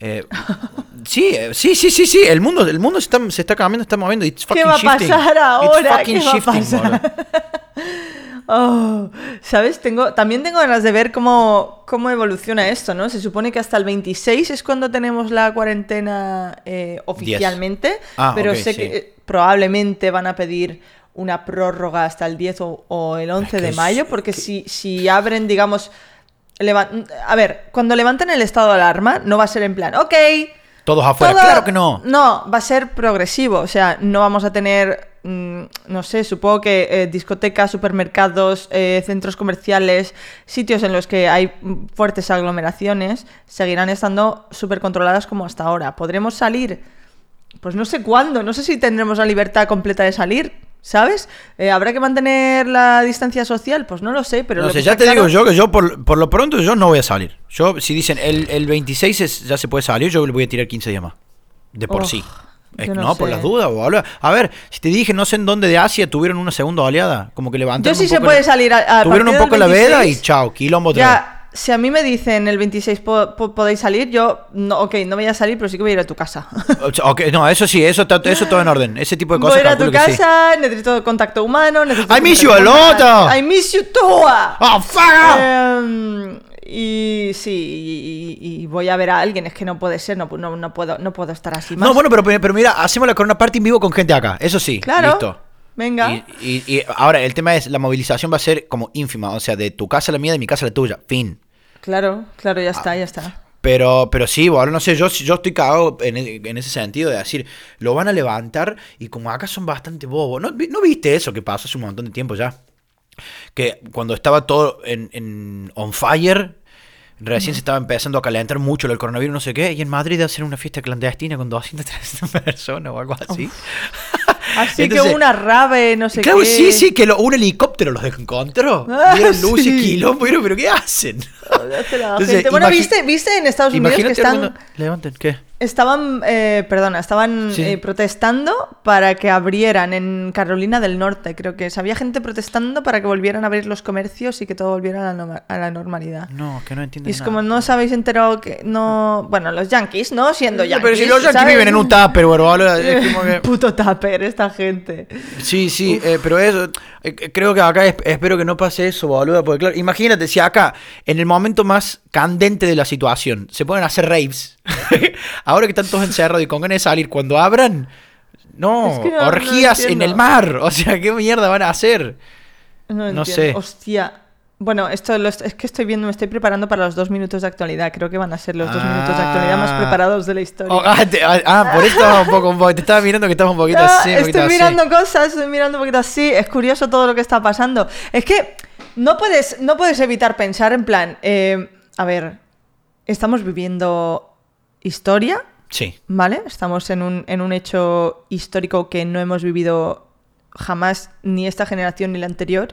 Eh, sí, eh, sí, sí, sí, sí. El mundo, el mundo se está, se está cambiando, está moviendo. ¿Qué va a pasar ahora? ¿Qué va a pasar? Oh, ¿sabes? Tengo, también tengo ganas de ver cómo, cómo evoluciona esto, ¿no? Se supone que hasta el 26 es cuando tenemos la cuarentena eh, oficialmente, ah, pero sé que probablemente van a pedir una prórroga hasta el 10 o, el 11 de mayo, porque si, si abren, digamos... A ver, cuando levanten el estado de alarma, no va a ser en plan, ok, todos afuera, claro que no. No, va a ser progresivo, o sea, no vamos a tener, mm, no sé, supongo que eh, discotecas, supermercados, eh, centros comerciales, sitios en los que hay fuertes aglomeraciones, seguirán estando súper controladas como hasta ahora. ¿Podremos salir? Pues no sé cuándo, no sé si tendremos la libertad completa de salir, ¿Sabes? Eh, ¿Habrá que mantener la distancia social? Pues no lo sé, pero... No sé, ya te digo yo que yo por, lo pronto yo no voy a salir. Yo, si dicen el, el 26 ya se puede salir, yo le voy a tirar 15 días más. De por sí. no, por las dudas. A ver, si te dije, no sé en dónde de Asia tuvieron una segunda oleada, como que levantaron. Yo sí se puede salir a, Tuvieron un poco la veda y chao, quilombo ya, si a mí me dicen el 26 podéis salir, yo, no, ok, no voy a salir, pero sí que voy a ir a tu casa. ok, no, eso sí, eso, eso todo en orden. Ese tipo de cosas. Voy a ir a tu casa, necesito contacto humano, necesito. I miss you a lot. I miss you too. Oh, fuck. Em, y sí, y, voy a ver a alguien, es que no puede ser, no, no, puedo, no puedo estar así más. No, bueno, pero, pero mira, hacemos la corona party en vivo con gente acá, eso sí. Claro. Listo. Venga. Y, y, ahora, el tema es, la movilización va a ser como ínfima, o sea, de tu casa a la mía, de mi casa a la tuya, fin. Claro, claro, ya está, ya está. Pero, pero sí, ahora no sé, yo, yo estoy cagado en, en, ese sentido de decir, lo van a levantar y como acá son bastante bobos. ¿No, ¿no viste eso que pasó hace un montón de tiempo ya? Que cuando estaba todo en, en on fire, recién se estaba empezando a calentar mucho el coronavirus, no sé qué, y en Madrid hacer una fiesta clandestina con 200, 300 personas o algo así. Así que una rave, no sé claro, qué. sí, sí, que un helicóptero los encontró. Ah, luz y quilombo, pero, ¿qué hacen? bueno, ¿viste, ¿viste en Estados Unidos que están... Levanten, ¿qué? Estaban, eh, perdona, estaban Sí. eh, protestando para que abrieran en Carolina del Norte, creo que es. Había gente protestando para que volvieran a abrir los comercios y que todo volviera a la, norma- a la normalidad. No, que no entiendo Y es nada. como, no os habéis enterado que no... Bueno, los yankees, ¿no? Siendo yankees, Pero si los yankees ¿sabes? viven en un tupper, boludo, es como que... Puto tupper, esta gente. Sí, sí, eh, pero eso, eh, creo que acá es- espero que no pase eso, boludo, porque claro, imagínate si acá, en el momento más candente de la situación, se pueden hacer raves, ahora que están todos encerrados y con ganas de salir, cuando abran, no, Es que no- no orgías en el mar, o sea, ¿qué mierda van a hacer? No, No entiendo. sé. Hostia. Bueno, esto lo es que estoy viendo, me estoy preparando para los dos minutos de actualidad. Creo que van a ser los dos minutos de actualidad más Ah. preparados de la historia. Oh, ah, te- ah, ah, por eso estaba un poco, un poco- te estaba mirando que estabas un poquito así, un poquito estoy así. mirando cosas, estoy mirando un poquito así. Es curioso todo lo que está pasando. Es que no puedes, no puedes evitar pensar en plan, eh, a ver, estamos viviendo historia, Sí, ¿vale? Estamos en un, en un hecho histórico que no hemos vivido jamás, ni esta generación ni la anterior,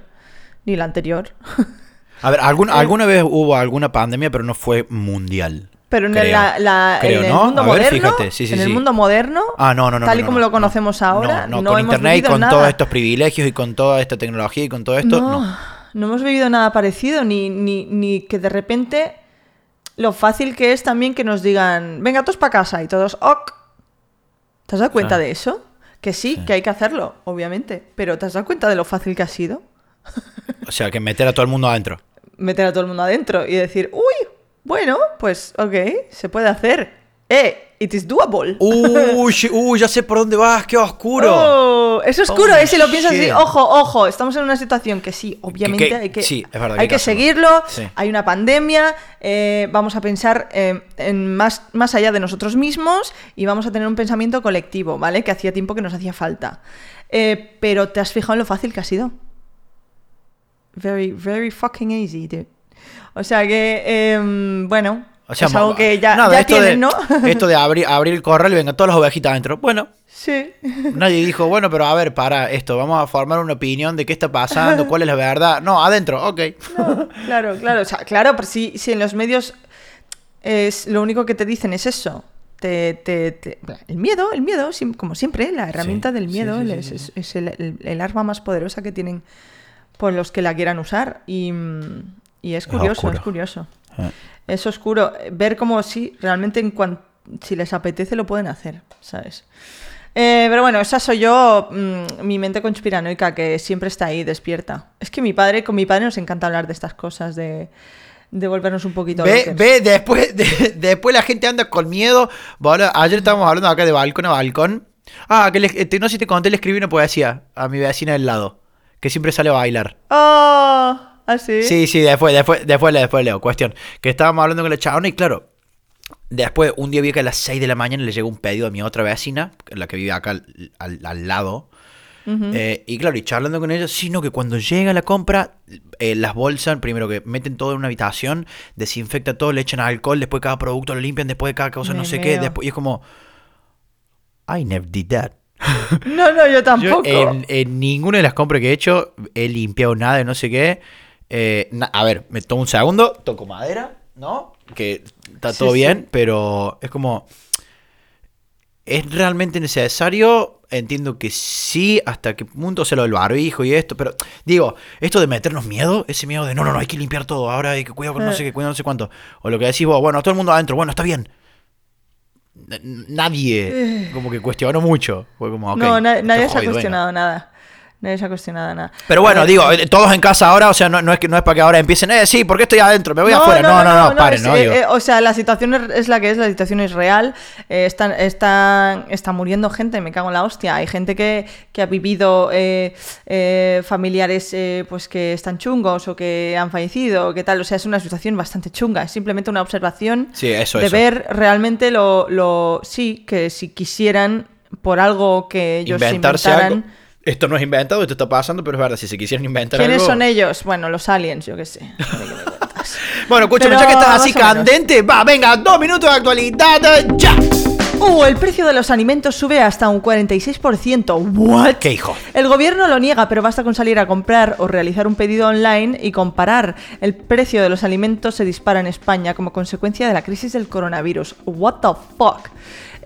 ni la anterior. a ver, algún- Eh. alguna vez hubo alguna pandemia, pero no fue mundial. Pero en, creo. la- la- Creo, en el ¿no? mundo A ver, moderno, fíjate, sí, sí, en el sí. mundo moderno, Ah, no, no, no. tal y como lo conocemos no, ahora, no, con hemos internet y con nada. todos estos privilegios y con toda esta tecnología y con todo esto, no. no, hemos vivido nada parecido, ni, ni, ni que de repente lo fácil que es también que nos digan, venga todos para casa y todos, ok. ¿Te has dado cuenta de eso? Que sí, Sí. que hay que hacerlo, obviamente, pero ¿te has dado cuenta de lo fácil que ha sido? O sea, que meter a todo el mundo adentro. Meter a todo el mundo adentro y decir, uy, bueno, pues ok, se puede hacer. Eh, it is doable. Uy, uy, ya sé por dónde vas, qué oscuro. Oh, es oscuro, Oh, eh, si lo piensas así, ojo, ojo, estamos en una situación que sí, obviamente que- hay que, sí, es verdad que hay hay que que hacerlo. seguirlo, Sí. hay una pandemia, eh, vamos a pensar eh, en más, más allá de nosotros mismos y vamos a tener un pensamiento colectivo, ¿vale? Que hacía tiempo que nos hacía falta. Eh, pero ¿te has fijado en lo fácil que ha sido? Very, very fucking easy, dude. O sea que, em, bueno, O sea, es algo que ya, nada, ya esto de, ¿no? Esto de abrir, abrir el corral y venga todas las ovejitas adentro. Bueno, sí. nadie dijo, bueno, pero a ver, para esto, vamos a formar una opinión de qué está pasando, cuál es la verdad. No, adentro, ok. Claro, claro, o sea, claro, pero si, si en los medios es lo único que te dicen es eso. Te, te- te- el miedo, el miedo, como siempre, la herramienta Sí, del miedo sí, sí, es, es- es el, el- el arma más poderosa que tienen por los que la quieran usar. Y, y es curioso, es curioso. Eh. Es oscuro. Ver cómo sí, realmente en cuan- si les apetece lo pueden hacer, ¿sabes? Eh, pero bueno, esa soy yo, mm, mi mente conspiranoica, que siempre está ahí, despierta. Es que mi padre, con mi padre nos encanta hablar de estas cosas, de, de volvernos un poquito Ve, ve, después, de- después la gente anda con miedo. Boludo, ayer estábamos hablando acá de balcón a balcón. Ah, que le- te- no sé si te conté, le escribí una poesía a mi vecina del lado, que siempre sale a bailar. ¡Oh! ¿Así? Sí, sí, después, después, después, leo, después leo. Cuestión, que estábamos hablando con la chabona y claro, después un día vi que a las 6 de la mañana le llegó un pedido a mi otra vecina, la que vive acá al, al- al lado. Eh, y claro, y charlando con ella, sino que cuando llega la compra, eh, las bolsas, primero que meten todo en una habitación, desinfecta todo, le echan alcohol, después cada producto lo limpian, después de cada cosa no sé qué, después, y es como, I never did that. No, no, yo Yo tampoco. en, en ninguna de las compras que he hecho he limpiado nada de no sé qué. Eh, na- a ver, me tomo un segundo, toco madera, ¿no? Que está todo sí. bien, pero es como... ¿Es realmente necesario? Entiendo que sí, hasta qué punto se lo del barbijo y esto, pero digo, esto de meternos miedo, ese miedo de no, no, no, hay que limpiar todo, ahora hay que cuidar con no Eh. sé qué, cuidar no sé cuánto. O lo que decís vos, bueno, todo el mundo adentro, bueno, está bien. Nadie como que cuestionó mucho. Fue como, Eh. no, na- nadie se ha cuestionado nada. Nadie se ha cuestionado nada. Pero bueno, ver, digo, eh, todos en casa ahora, o sea, no, no es que no es para que ahora empiecen, eh, sí, ¿por qué estoy adentro? Me voy afuera. No, no, no, paren, es- ¿no? eh, Digo, eh, o sea, la situación es, la que es, la situación es real. eh, están, están- está muriendo gente, me cago en la hostia. Hay gente que, que ha vivido eh, eh, familiares eh, pues que están chungos o que han fallecido, o que tal. O sea, es una situación bastante chunga. Es simplemente una observación Sí, eso, de eso. ver realmente lo, lo. Sí, que si quisieran por algo que ellos inventarse inventaran. algo. Esto no es inventado, esto está pasando, pero es verdad, si se quisieran inventar ¿Quiénes algo... son ellos? Bueno, los aliens, yo qué sé. Bueno, escúchame, ya que estás así candente, va, venga, dos minutos de actualidad, ya. ¡Uh! El precio de los alimentos sube hasta un 46%. ¿What? ¿Qué hijo? El gobierno lo niega, pero basta con salir a comprar o realizar un pedido online y comparar. El precio de los alimentos se dispara en España como consecuencia de la crisis del coronavirus. What the fuck?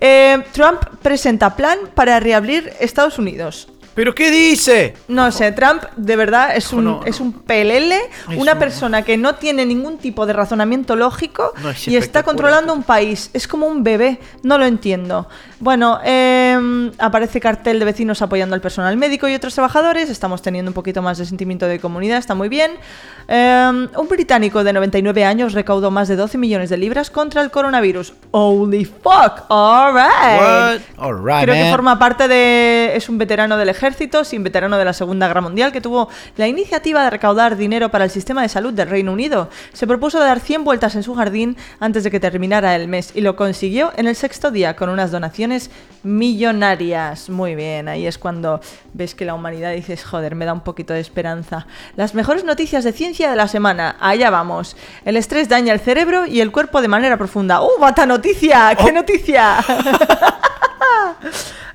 Eh, Trump presenta plan para reabrir Estados Unidos. ¿Pero qué dice? No sé, Trump de verdad es un, no, no. es un pelele, Es una un- persona que no tiene ningún tipo de razonamiento lógico No, es y está controlando un país. Es como un bebé, no lo entiendo. Bueno, eh, aparece cartel de vecinos apoyando al personal médico y otros trabajadores. Estamos teniendo un poquito más de sentimiento de comunidad, está muy bien. Eh, un británico de 99 años recaudó más de 12 millones de libras contra el coronavirus. Holy fuck, alright. What? Alright, Creo que forma parte de. Es un veterano del ejército, sin veterano de la Segunda Guerra Mundial, que tuvo la iniciativa de recaudar dinero para el sistema de salud del Reino Unido. Se propuso dar 100 vueltas en su jardín antes de que terminara el mes y lo consiguió en el sexto día con unas donaciones millonarias. Muy bien, ahí es cuando ves que la humanidad dices, joder, me da un poquito de esperanza. Las mejores noticias de ciencia de la semana. Allá vamos. El estrés daña el cerebro y el cuerpo de manera profunda. ¡Uh, bata noticia! ¡Qué noticia!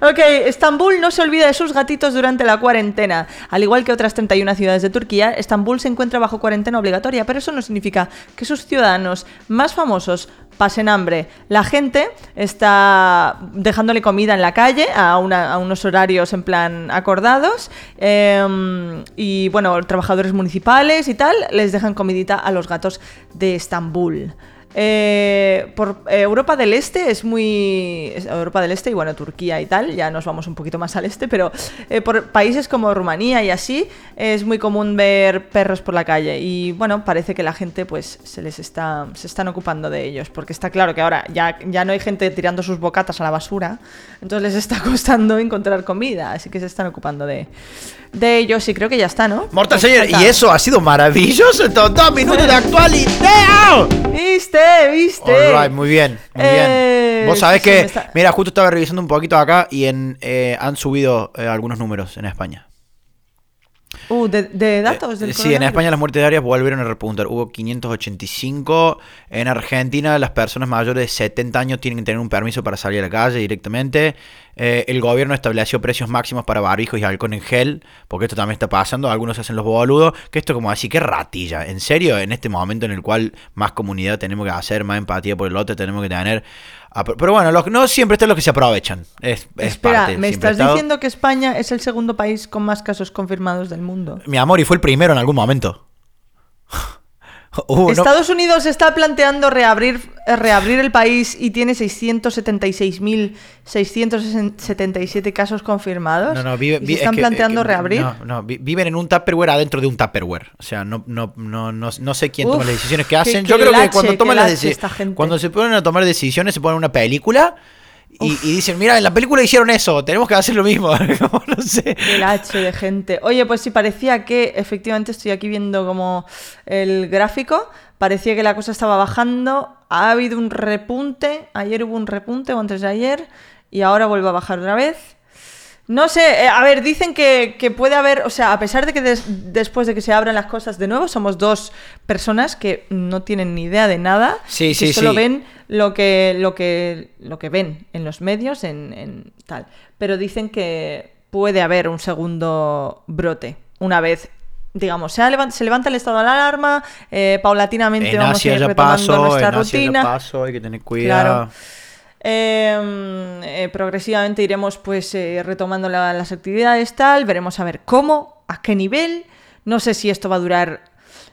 Ok, Estambul no se olvida de sus gatitos durante la cuarentena. Al igual que otras 31 ciudades de Turquía, Estambul se encuentra bajo cuarentena obligatoria, pero eso no significa que sus ciudadanos más famosos pasen hambre. La gente está dejándole comida en la calle a, unos horarios en plan acordados em, y bueno, trabajadores municipales y tal les dejan comidita a los gatos de Estambul. Eh, por eh, Europa del Este es muy. Europa del Este y bueno, Turquía y tal, ya nos vamos un poquito más al este, pero eh, por países como Rumanía y así es muy común ver perros por la calle. Y bueno, parece que la gente pues se les está. se están ocupando de ellos. Porque está claro que ahora ya, ya no hay gente tirando sus bocatas a la basura. Entonces les está costando encontrar comida. Así que se están ocupando de, de ellos. Y creo que ya está, ¿no? Mortal Señor, y eso ha sido maravilloso. Estos dos minutos de actualidad. ¿Viste? Muy bien, muy Eh, bien. Vos sabés que, está- mira, justo estaba revisando un poquito acá y en, eh, han subido eh, algunos números en España. Uh, de, de datos del Eh, sí, en. España las muertes diarias volvieron a repuntar. Hubo 585. En Argentina las personas mayores de 70 años tienen que tener un permiso para salir a la calle directamente. Eh, el gobierno estableció precios máximos para barbijos y alcohol en gel, porque esto también está pasando. Algunos hacen los boludos. Que esto como así, que ratilla. En serio, en este momento en el cual más comunidad tenemos que hacer, más empatía por el otro tenemos que tener. Ah, Pero bueno, los- no siempre están los que se aprovechan. Es, es Espera, parte, ¿me siempre estás estado. diciendo que España es el segundo país con más casos confirmados del mundo? Mi amor, y fue el primero en algún momento. Uh, no- Estados Unidos está planteando reabrir, eh, reabrir el país y tiene 676.677 casos confirmados. No, no, vive, ¿Y se vi- es están que- planteando es que- reabrir. No, no, vi- viven en un Tupperware adentro de un Tupperware. O sea, no, no, no, no, no sé quién toma las decisiones que hacen. Yo creo lache, que cuando toman las decisiones. Cuando se ponen a tomar decisiones, se ponen una película. Y, dicen, mira, en la película hicieron eso, tenemos que hacer lo mismo. No sé. El H de gente. Oye, pues sí, parecía que efectivamente estoy aquí viendo como el gráfico. Parecía que la cosa estaba bajando. Ha habido un repunte. Ayer hubo un repunte o antes de ayer. Y ahora vuelve a bajar otra vez. No sé, eh, a ver, dicen que, que puede haber, o sea, a pesar de que des- después de que se abran las cosas de nuevo, somos dos personas que no tienen ni idea de nada, Sí, que sí, solo sí. ven lo que, lo que, lo que ven en los medios, en, en tal. Pero dicen que puede haber un segundo brote una vez. Digamos, se, ha levan- se levanta el estado de alarma, eh, paulatinamente En vamos a Asia ir retomando nuestra en Asia rutina. pasó, hay que tener cuidado. Claro. Eh, eh, progresivamente iremos pues eh, retomando la- las actividades tal, veremos a ver cómo, a qué nivel. No sé si esto va a durar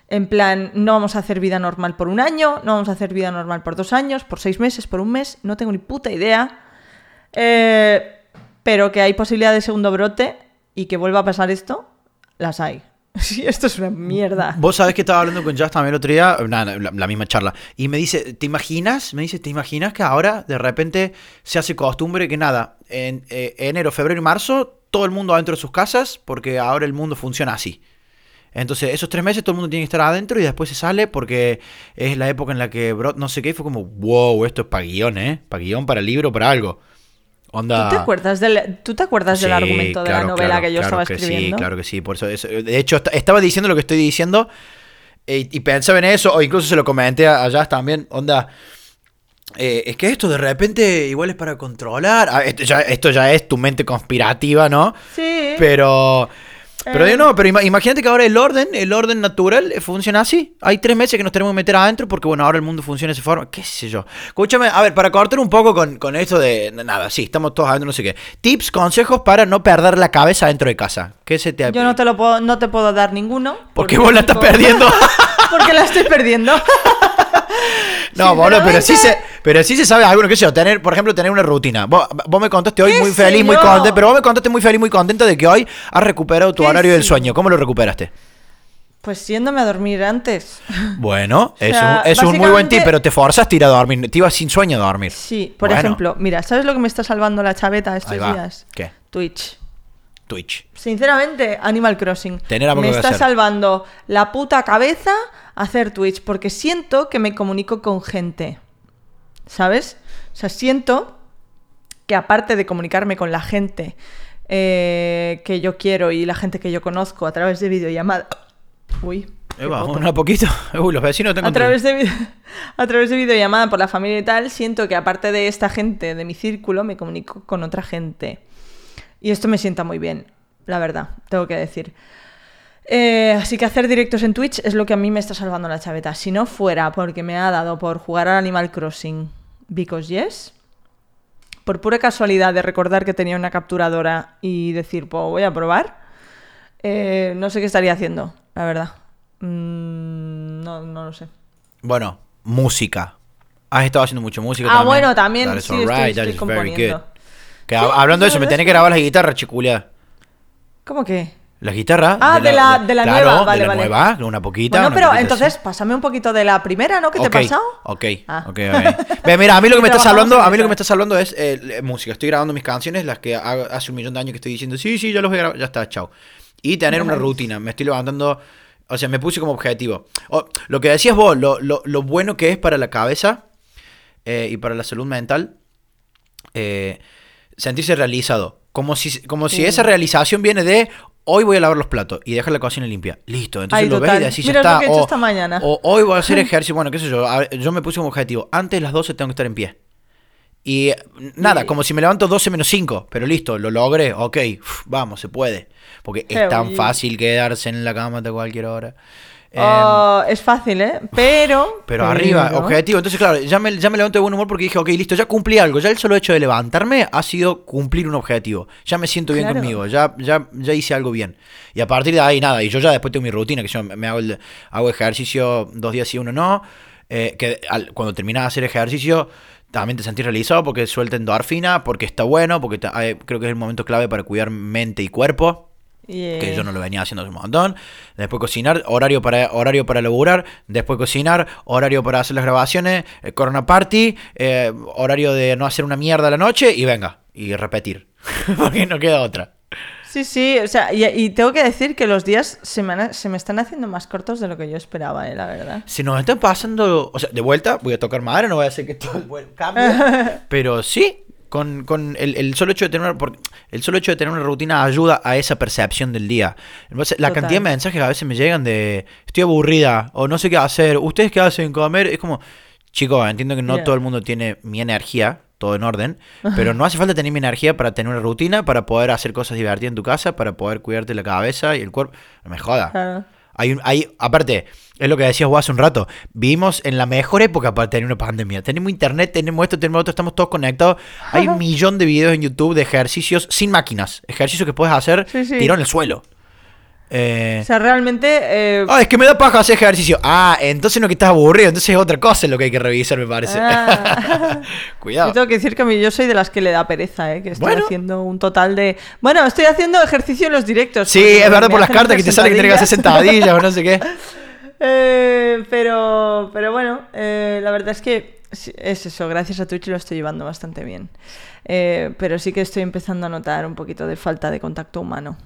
en plan, no vamos a hacer vida normal por un año, no vamos a hacer vida normal por dos años, por seis meses, por un mes, no tengo ni puta idea. Eh, pero que hay posibilidad de segundo brote y que vuelva a pasar esto, las hay. Sí, esto es una mierda. Vos sabés que estaba hablando con Just también el otro día, la, la misma charla, y me dice, ¿te imaginas? Me dice, ¿te imaginas que ahora de repente se hace costumbre que nada, en eh, enero, febrero y marzo, todo el mundo adentro de sus casas, porque ahora el mundo funciona así. Entonces, esos tres meses todo el mundo tiene que estar adentro y después se sale porque es la época en la que Brot no sé qué, fue como, wow, esto es para guion, ¿eh? Para guion, para libro, para algo. Onda... ¿Tú te acuerdas del, ¿tú te acuerdas del Sí, argumento de la claro, novela claro, que yo claro estaba que escribiendo? Sí, claro que sí. Por eso, eso- de hecho, est- estaba diciendo lo que estoy diciendo eh, y pensaba en eso, o incluso se lo comenté a, a Jazz también. Onda, Eh, es que esto de repente igual es para controlar. Ah, esto, ya, esto ya es tu mente conspirativa, ¿no? Sí. Pero. Pero yo no, pero imagínate que ahora el orden, el orden natural eh, funciona así. Hay tres meses que nos tenemos que meter adentro porque, bueno, ahora el mundo funciona de esa forma. ¿Qué sé yo? Escúchame, a ver, para cortar un poco con, con esto de nada, sí, estamos todos adentro, no sé qué. Tips, consejos para no perder la cabeza dentro de casa. ¿Qué se te Yo no te lo puedo, no te puedo dar ninguno. Porque, vos la estás perdiendo. porque la estoy perdiendo. No, boludo, pero sí se, pero sí se sabe algo, qué sé yo, tener, por ejemplo, tener una rutina. Vos, me contaste hoy muy feliz, muy contento, pero vos me contaste muy feliz, muy contento de que hoy has recuperado tu horario del sueño. ¿Cómo lo recuperaste? Pues yéndome a dormir antes. Bueno, es, un, es un muy buen tip, pero te forzaste a ir a dormir. Te ibas sin sueño a dormir. Sí, por ejemplo, mira, ¿sabes lo que me está salvando la chaveta estos días? ¿Qué? Twitch. Twitch. Sinceramente, Animal Crossing. Tener me está salvando la puta cabeza hacer Twitch porque siento que me comunico con gente. ¿Sabes? O sea, siento que aparte de comunicarme con la gente eh, que yo quiero y la gente que yo conozco a través de videollamada. Uy. Eva, un poquito. Uy, los vecinos tengo a través de A través de videollamada por la familia y tal, siento que aparte de esta gente de mi círculo, me comunico con otra gente. Y esto me sienta muy bien, la verdad, tengo que decir. Eh, así que hacer directos en Twitch es lo que a mí me está salvando la chaveta. Si no fuera porque me ha dado por jugar al Animal Crossing Because Yes, por pura casualidad de recordar que tenía una capturadora y decir, pues voy a probar, eh, no sé qué estaría haciendo, la verdad. Mm, no, no lo sé. Bueno, música. Has estado haciendo mucho música. Ah, bueno, también. sí, estoy, componiendo. Que, hablando de eso, me tenés que grabar la guitarra, chiculia. ¿Cómo que? La guitarra. Ah, de la, de la, nueva, vale, de la nueva, una poquita. Bueno, pero entonces pásame un poquito de la primera, ¿no? ¿Qué te ha pasado? Ok, ah. ok, ok. mira, a mí lo que me estás hablando, a mí lo que me estás hablando es eh, música. Estoy grabando mis canciones, las que hace un millón de años que estoy diciendo, sí, sí, ya los voy a grabar, ya está, chao. Y tener una rutina. Me estoy levantando, o sea, me puse como objetivo. lo que decías vos, lo, lo, lo, bueno que es para la cabeza eh, y para la salud mental, eh, sentirse realizado. Como si, como si esa realización viene de hoy voy a lavar los platos y dejar la cocina limpia. Listo, entonces lo ves y así ya está. o, esta mañana. o, hoy voy a hacer ejercicio. Bueno, qué sé yo. yo me puse como objetivo. Antes de las 12 tengo que estar en pie. Y nada, como si me levanto 12 menos 5. Pero listo, lo logré. Ok, vamos, se puede. Porque es tan fácil quedarse en la cama a cualquier hora. Oh, es fácil, ¿eh? Pero. Pero arriba, objetivo. Entonces, claro, ya me, ya me levanto de buen humor porque dije, ok, listo, ya cumplí algo. Ya el solo hecho de levantarme ha sido cumplir un objetivo. Ya me siento bien conmigo, ya, ya, ya hice algo bien. Y a partir de ahí, nada. Y yo ya después tengo mi rutina, que yo me hago, el, hago ejercicio dos días y uno no. Eh, que cuando terminas de hacer ejercicio también te sentís realizado porque suelta endorfina, porque está bueno, porque eh, creo que es el momento clave para cuidar mente y cuerpo que yo no lo venía haciendo hace un montón. Después cocinar, horario para, horario para laburar. Después cocinar, horario para hacer las grabaciones. Eh, corona Party, eh, horario de no hacer una mierda a la noche y venga, y repetir. Porque no queda otra. Sí, sí, o sea, y, tengo que decir que los días se me, se me, están haciendo más cortos de lo que yo esperaba, eh, la verdad. Si nos están pasando, o sea, de vuelta, voy a tocar madre, no voy a hacer que todo cambie, pero sí, con, con el, el, solo hecho de tener una, el solo hecho de tener una rutina ayuda a esa percepción del día. La cantidad de mensajes que a veces me llegan de estoy aburrida o no sé qué hacer, ustedes qué hacen comer, es como, chicos, entiendo que no todo el mundo tiene mi energía, todo en orden, pero no hace falta tener mi energía para tener una rutina, para poder hacer cosas divertidas en tu casa, para poder cuidarte la cabeza y el cuerpo. No me joda. Hay un, hay, aparte, es lo que decías vos hace un rato. Vivimos en la mejor época para tener una pandemia. Tenemos internet, tenemos esto, tenemos otro, estamos todos conectados. Hay un millón de videos en YouTube de ejercicios sin máquinas. Ejercicios que puedes hacer tirón en el suelo. Eh, o sea, realmente. Eh... Ah, es que me da paja hacer ejercicio. Ah, entonces no que estás aburrido, entonces es otra cosa lo que hay que revisar, me parece. Ah. Cuidado. Yo tengo que decir que yo soy de las que le da pereza, ¿eh? que estoy haciendo un total de. Bueno, estoy haciendo ejercicio en los directos. Sí, es verdad por las cartas que te sale que que hacer sentadillas o no sé qué. Eh, pero, pero bueno, eh, la verdad es que es eso, gracias a Twitch lo estoy llevando bastante bien. pero sí que estoy empezando a notar un poquito de falta de contacto humano.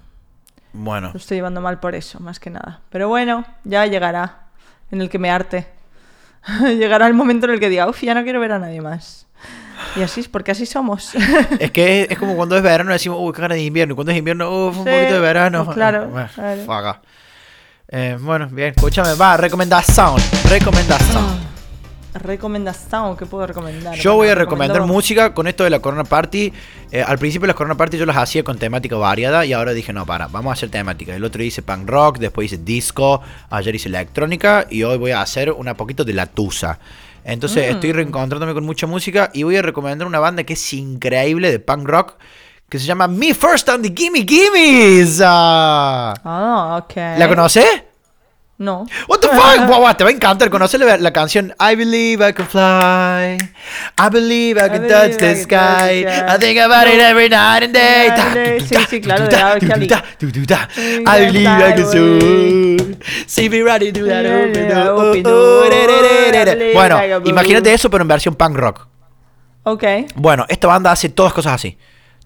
Bueno. Lo estoy llevando mal por eso, más que nada. Pero bueno, ya llegará en el que me arte. llegará el momento en el que diga, uff, ya no quiero ver a nadie más. Y así es, porque así somos. es que es, como cuando es verano decimos, uy, qué ganas de invierno. Y cuando es invierno, uff, un poquito de verano. Pues claro. Eh, bueno, bien, escúchame, va, recomendación. Recomendación. Recomendación que puedo recomendar? Yo voy a recomendar música con esto de la Corona Party. Eh, al principio las Corona Party yo las hacía con temática variada y ahora dije, no, para, vamos a hacer temática. El otro día hice punk rock, después hice disco, ayer hice electrónica y hoy voy a hacer una poquito de la tusa. Entonces Mm. estoy reencontrándome con mucha música y voy a recomendar una banda que es increíble de punk rock que se llama Me First on the Gimme Gimmes. Ah. Ah, ok. ¿La conoces? No. What the fuck? Te va a encantar conocer la, la canción I believe I can fly. I believe I can touch the sky. I think about it every night and day. Sí, sí, claro, de. I believe I can soar. See me running through that open door. Bueno, imagínate eso, pero en versión punk rock. Ok. Bueno, esta banda hace todas cosas así.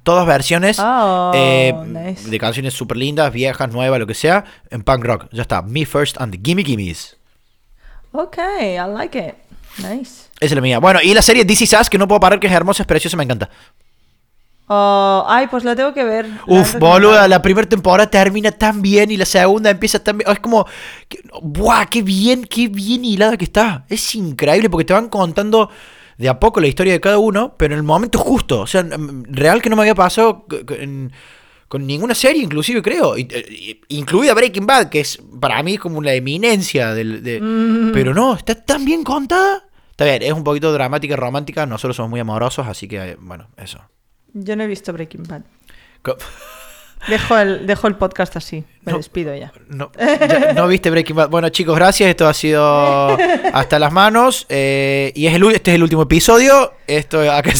Todas versiones Oh, eh, nice. de canciones súper lindas, viejas, nuevas, lo que sea, en punk rock. Ya está. Me First and the Gimme Gimmes. Ok, I like it. Nice. Esa es la mía. Bueno, y la serie DC Sass, que no puedo parar, que es hermosa, es preciosa, me encanta. Oh, ay, pues la tengo que ver. Uf, boluda, la primera temporada termina tan bien y la segunda empieza tan bien. Es como, que- ¡buah! ¡Qué bien, qué bien hilada que está! Es increíble porque te van contando de a poco la historia de cada uno, pero en el momento justo. O sea, mm, real que no me había pasado en- con ninguna serie, inclusive creo. Eh, Incluida Breaking Bad, que es para mí como una eminencia del. de- Mm. Pero no, está tan bien contada. Está bien, es un poquito dramática y romántica. Nosotros somos muy amorosos, así que, eh, bueno, eso. Yo no he visto Breaking Bad. Dejo el, dejo el podcast así. Me No. despido ya. No, ya- no viste Breaking Bad. Bueno, chicos, gracias. Esto ha sido hasta las manos. eh, y es el, este es el último episodio. Esto acá.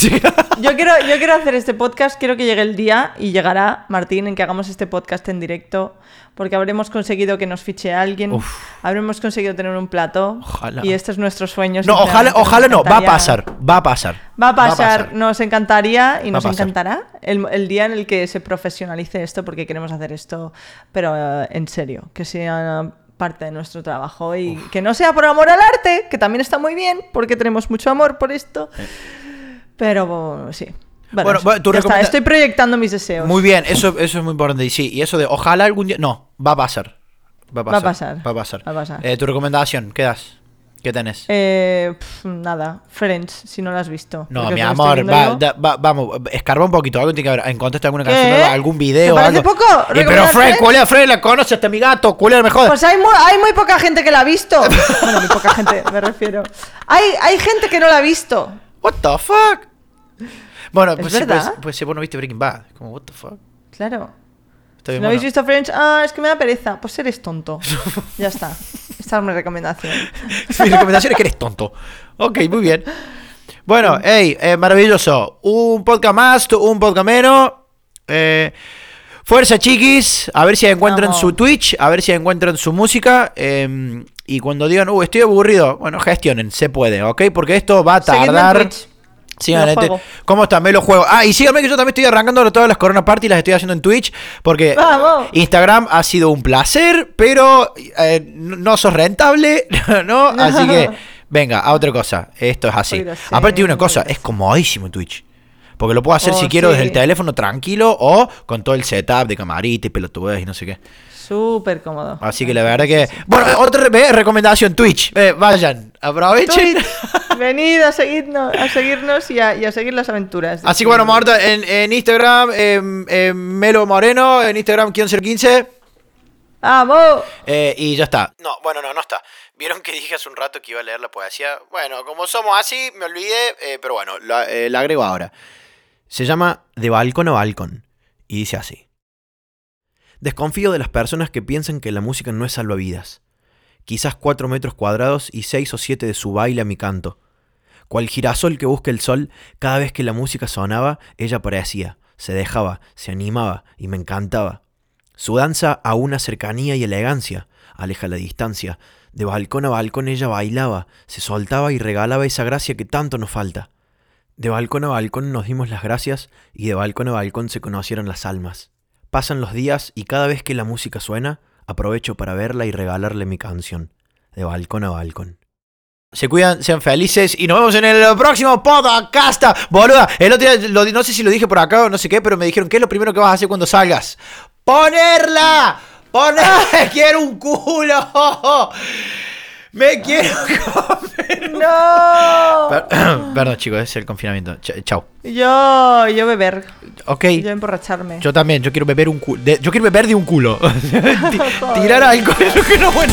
Yo quiero, yo quiero hacer este podcast, quiero que llegue el día y llegará, Martín, en que hagamos este podcast en directo, porque habremos conseguido que nos fiche alguien, Uf. habremos conseguido tener un plato Ojalá. y este es nuestro sueño. No, ojalá, ojalá no. Va a pasar. Va a pasar. Va a pasar, nos encantaría y Va nos encantará el, el día en el que se profesionalice esto, porque queremos hacer esto, pero eh, en serio, que sea parte de nuestro trabajo y que no sea por amor al arte, que también está muy bien, porque tenemos mucho amor por esto, pero bueno, sí. Bueno, Bueno, tú está, estoy proyectando mis deseos. Muy bien, eso, eso es muy importante. Y sí, y eso de ojalá algún día. No, va a pasar. Va a Va a pasar. pasar. Va a pasar. Va a pasar. Eh, tu recomendación, ¿qué das? ¿Qué tenés? Eh, pf, nada, Friends, si no lo has visto. no, mi amor, va, da- va- vamos, escarba un poquito. Algo tiene que haber. ¿Encontraste alguna ¿Qué? canción algún video? ¿Te parece algo? poco? Eh, pero ¿Recomendar Fred, Friends? ¿cuál es Fred? La conoce hasta mi gato. ¿Cuál es mejor? Pues hay muy, hay muy poca gente que la ha visto. Bueno, muy poca gente, me refiero. Hay, hay gente que no la ha visto. What the fuck? Bueno, ¿Es pues, sí, pues, pues sí, vos no viste Breaking Bad. Como, what the fuck. Claro. Bien, no habéis visto Friends, ah, es que me da pereza. Pues eres tonto. ya está. Esta es mi recomendación. Mi recomendación es que eres tonto. Ok, muy bien. Bueno, hey, eh, maravilloso. Un podcast más, un podcast menos. Eh, fuerza, chiquis. A ver si encuentran Vamos. su Twitch, a ver si encuentran su música. eh, y cuando digan, uh, estoy aburrido, bueno, gestionen, se puede, ¿ok? Porque esto va a tardar. Twitch. Sigan, Me lo gente. juego. ¿Cómo están? Me lo juego. Ah, y síganme que yo también estoy arrancando todas las Corona Party, las estoy haciendo en Twitch, porque ¡Vamos! Instagram ha sido un placer, pero eh, no sos rentable, ¿no? Así que, venga, a otra cosa. Esto es así. Aparte de una cosa, es comodísimo Twitch. Porque lo puedo hacer Oh, si quiero desde el teléfono tranquilo o con todo el setup de camarita y pelotudes y no sé qué. Súper cómodo. Así que la verdad que... Bueno, otra re- recomendación, Twitch. Eh, vayan, aprovechen. Twitch, venid a seguirnos, a seguirnos y, a, y a seguir las aventuras. Así que bueno, Marta, en, en Instagram, em, em, Melo Moreno, en Instagram, 15 ¡Vamos! Eh, y ya está. No, bueno, no, no está. Vieron que dije hace un rato que iba a leer la poesía. Bueno, como somos así, me olvidé, eh, pero bueno, la, eh, la agrego ahora. Se llama De balcón a balcón y dice así. Desconfío de las personas que piensan que la música no es salvavidas. Quizás cuatro metros cuadrados y seis o siete de su baile a mi canto. Cual girasol que busca el sol, cada vez que la música sonaba, ella aparecía, se dejaba, se animaba y me encantaba. Su danza a una cercanía y elegancia, aleja la distancia. De balcón a balcón ella bailaba, se soltaba y regalaba esa gracia que tanto nos falta. De balcón a balcón nos dimos las gracias y de balcón a balcón se conocieron las almas. Pasan los días y cada vez que la música suena, aprovecho para verla y regalarle mi canción. De balcón a balcón. Se cuidan, sean felices y nos vemos en el próximo podcast. Boluda, el otro día, lo no sé si lo dije por acá o no sé qué, pero me dijeron, ¿qué es lo primero que vas a hacer cuando salgas? ¡Ponerla! ¡Poner! ¡Quiero un culo! ¡Me quiero comer! ¡No! Perdón, chicos, es el confinamiento. Chao. Yo, yo beber. Ok. Yo emborracharme. Yo también, yo quiero beber un culo. Yo quiero beber de un culo. Tirar alcohol, que no bueno.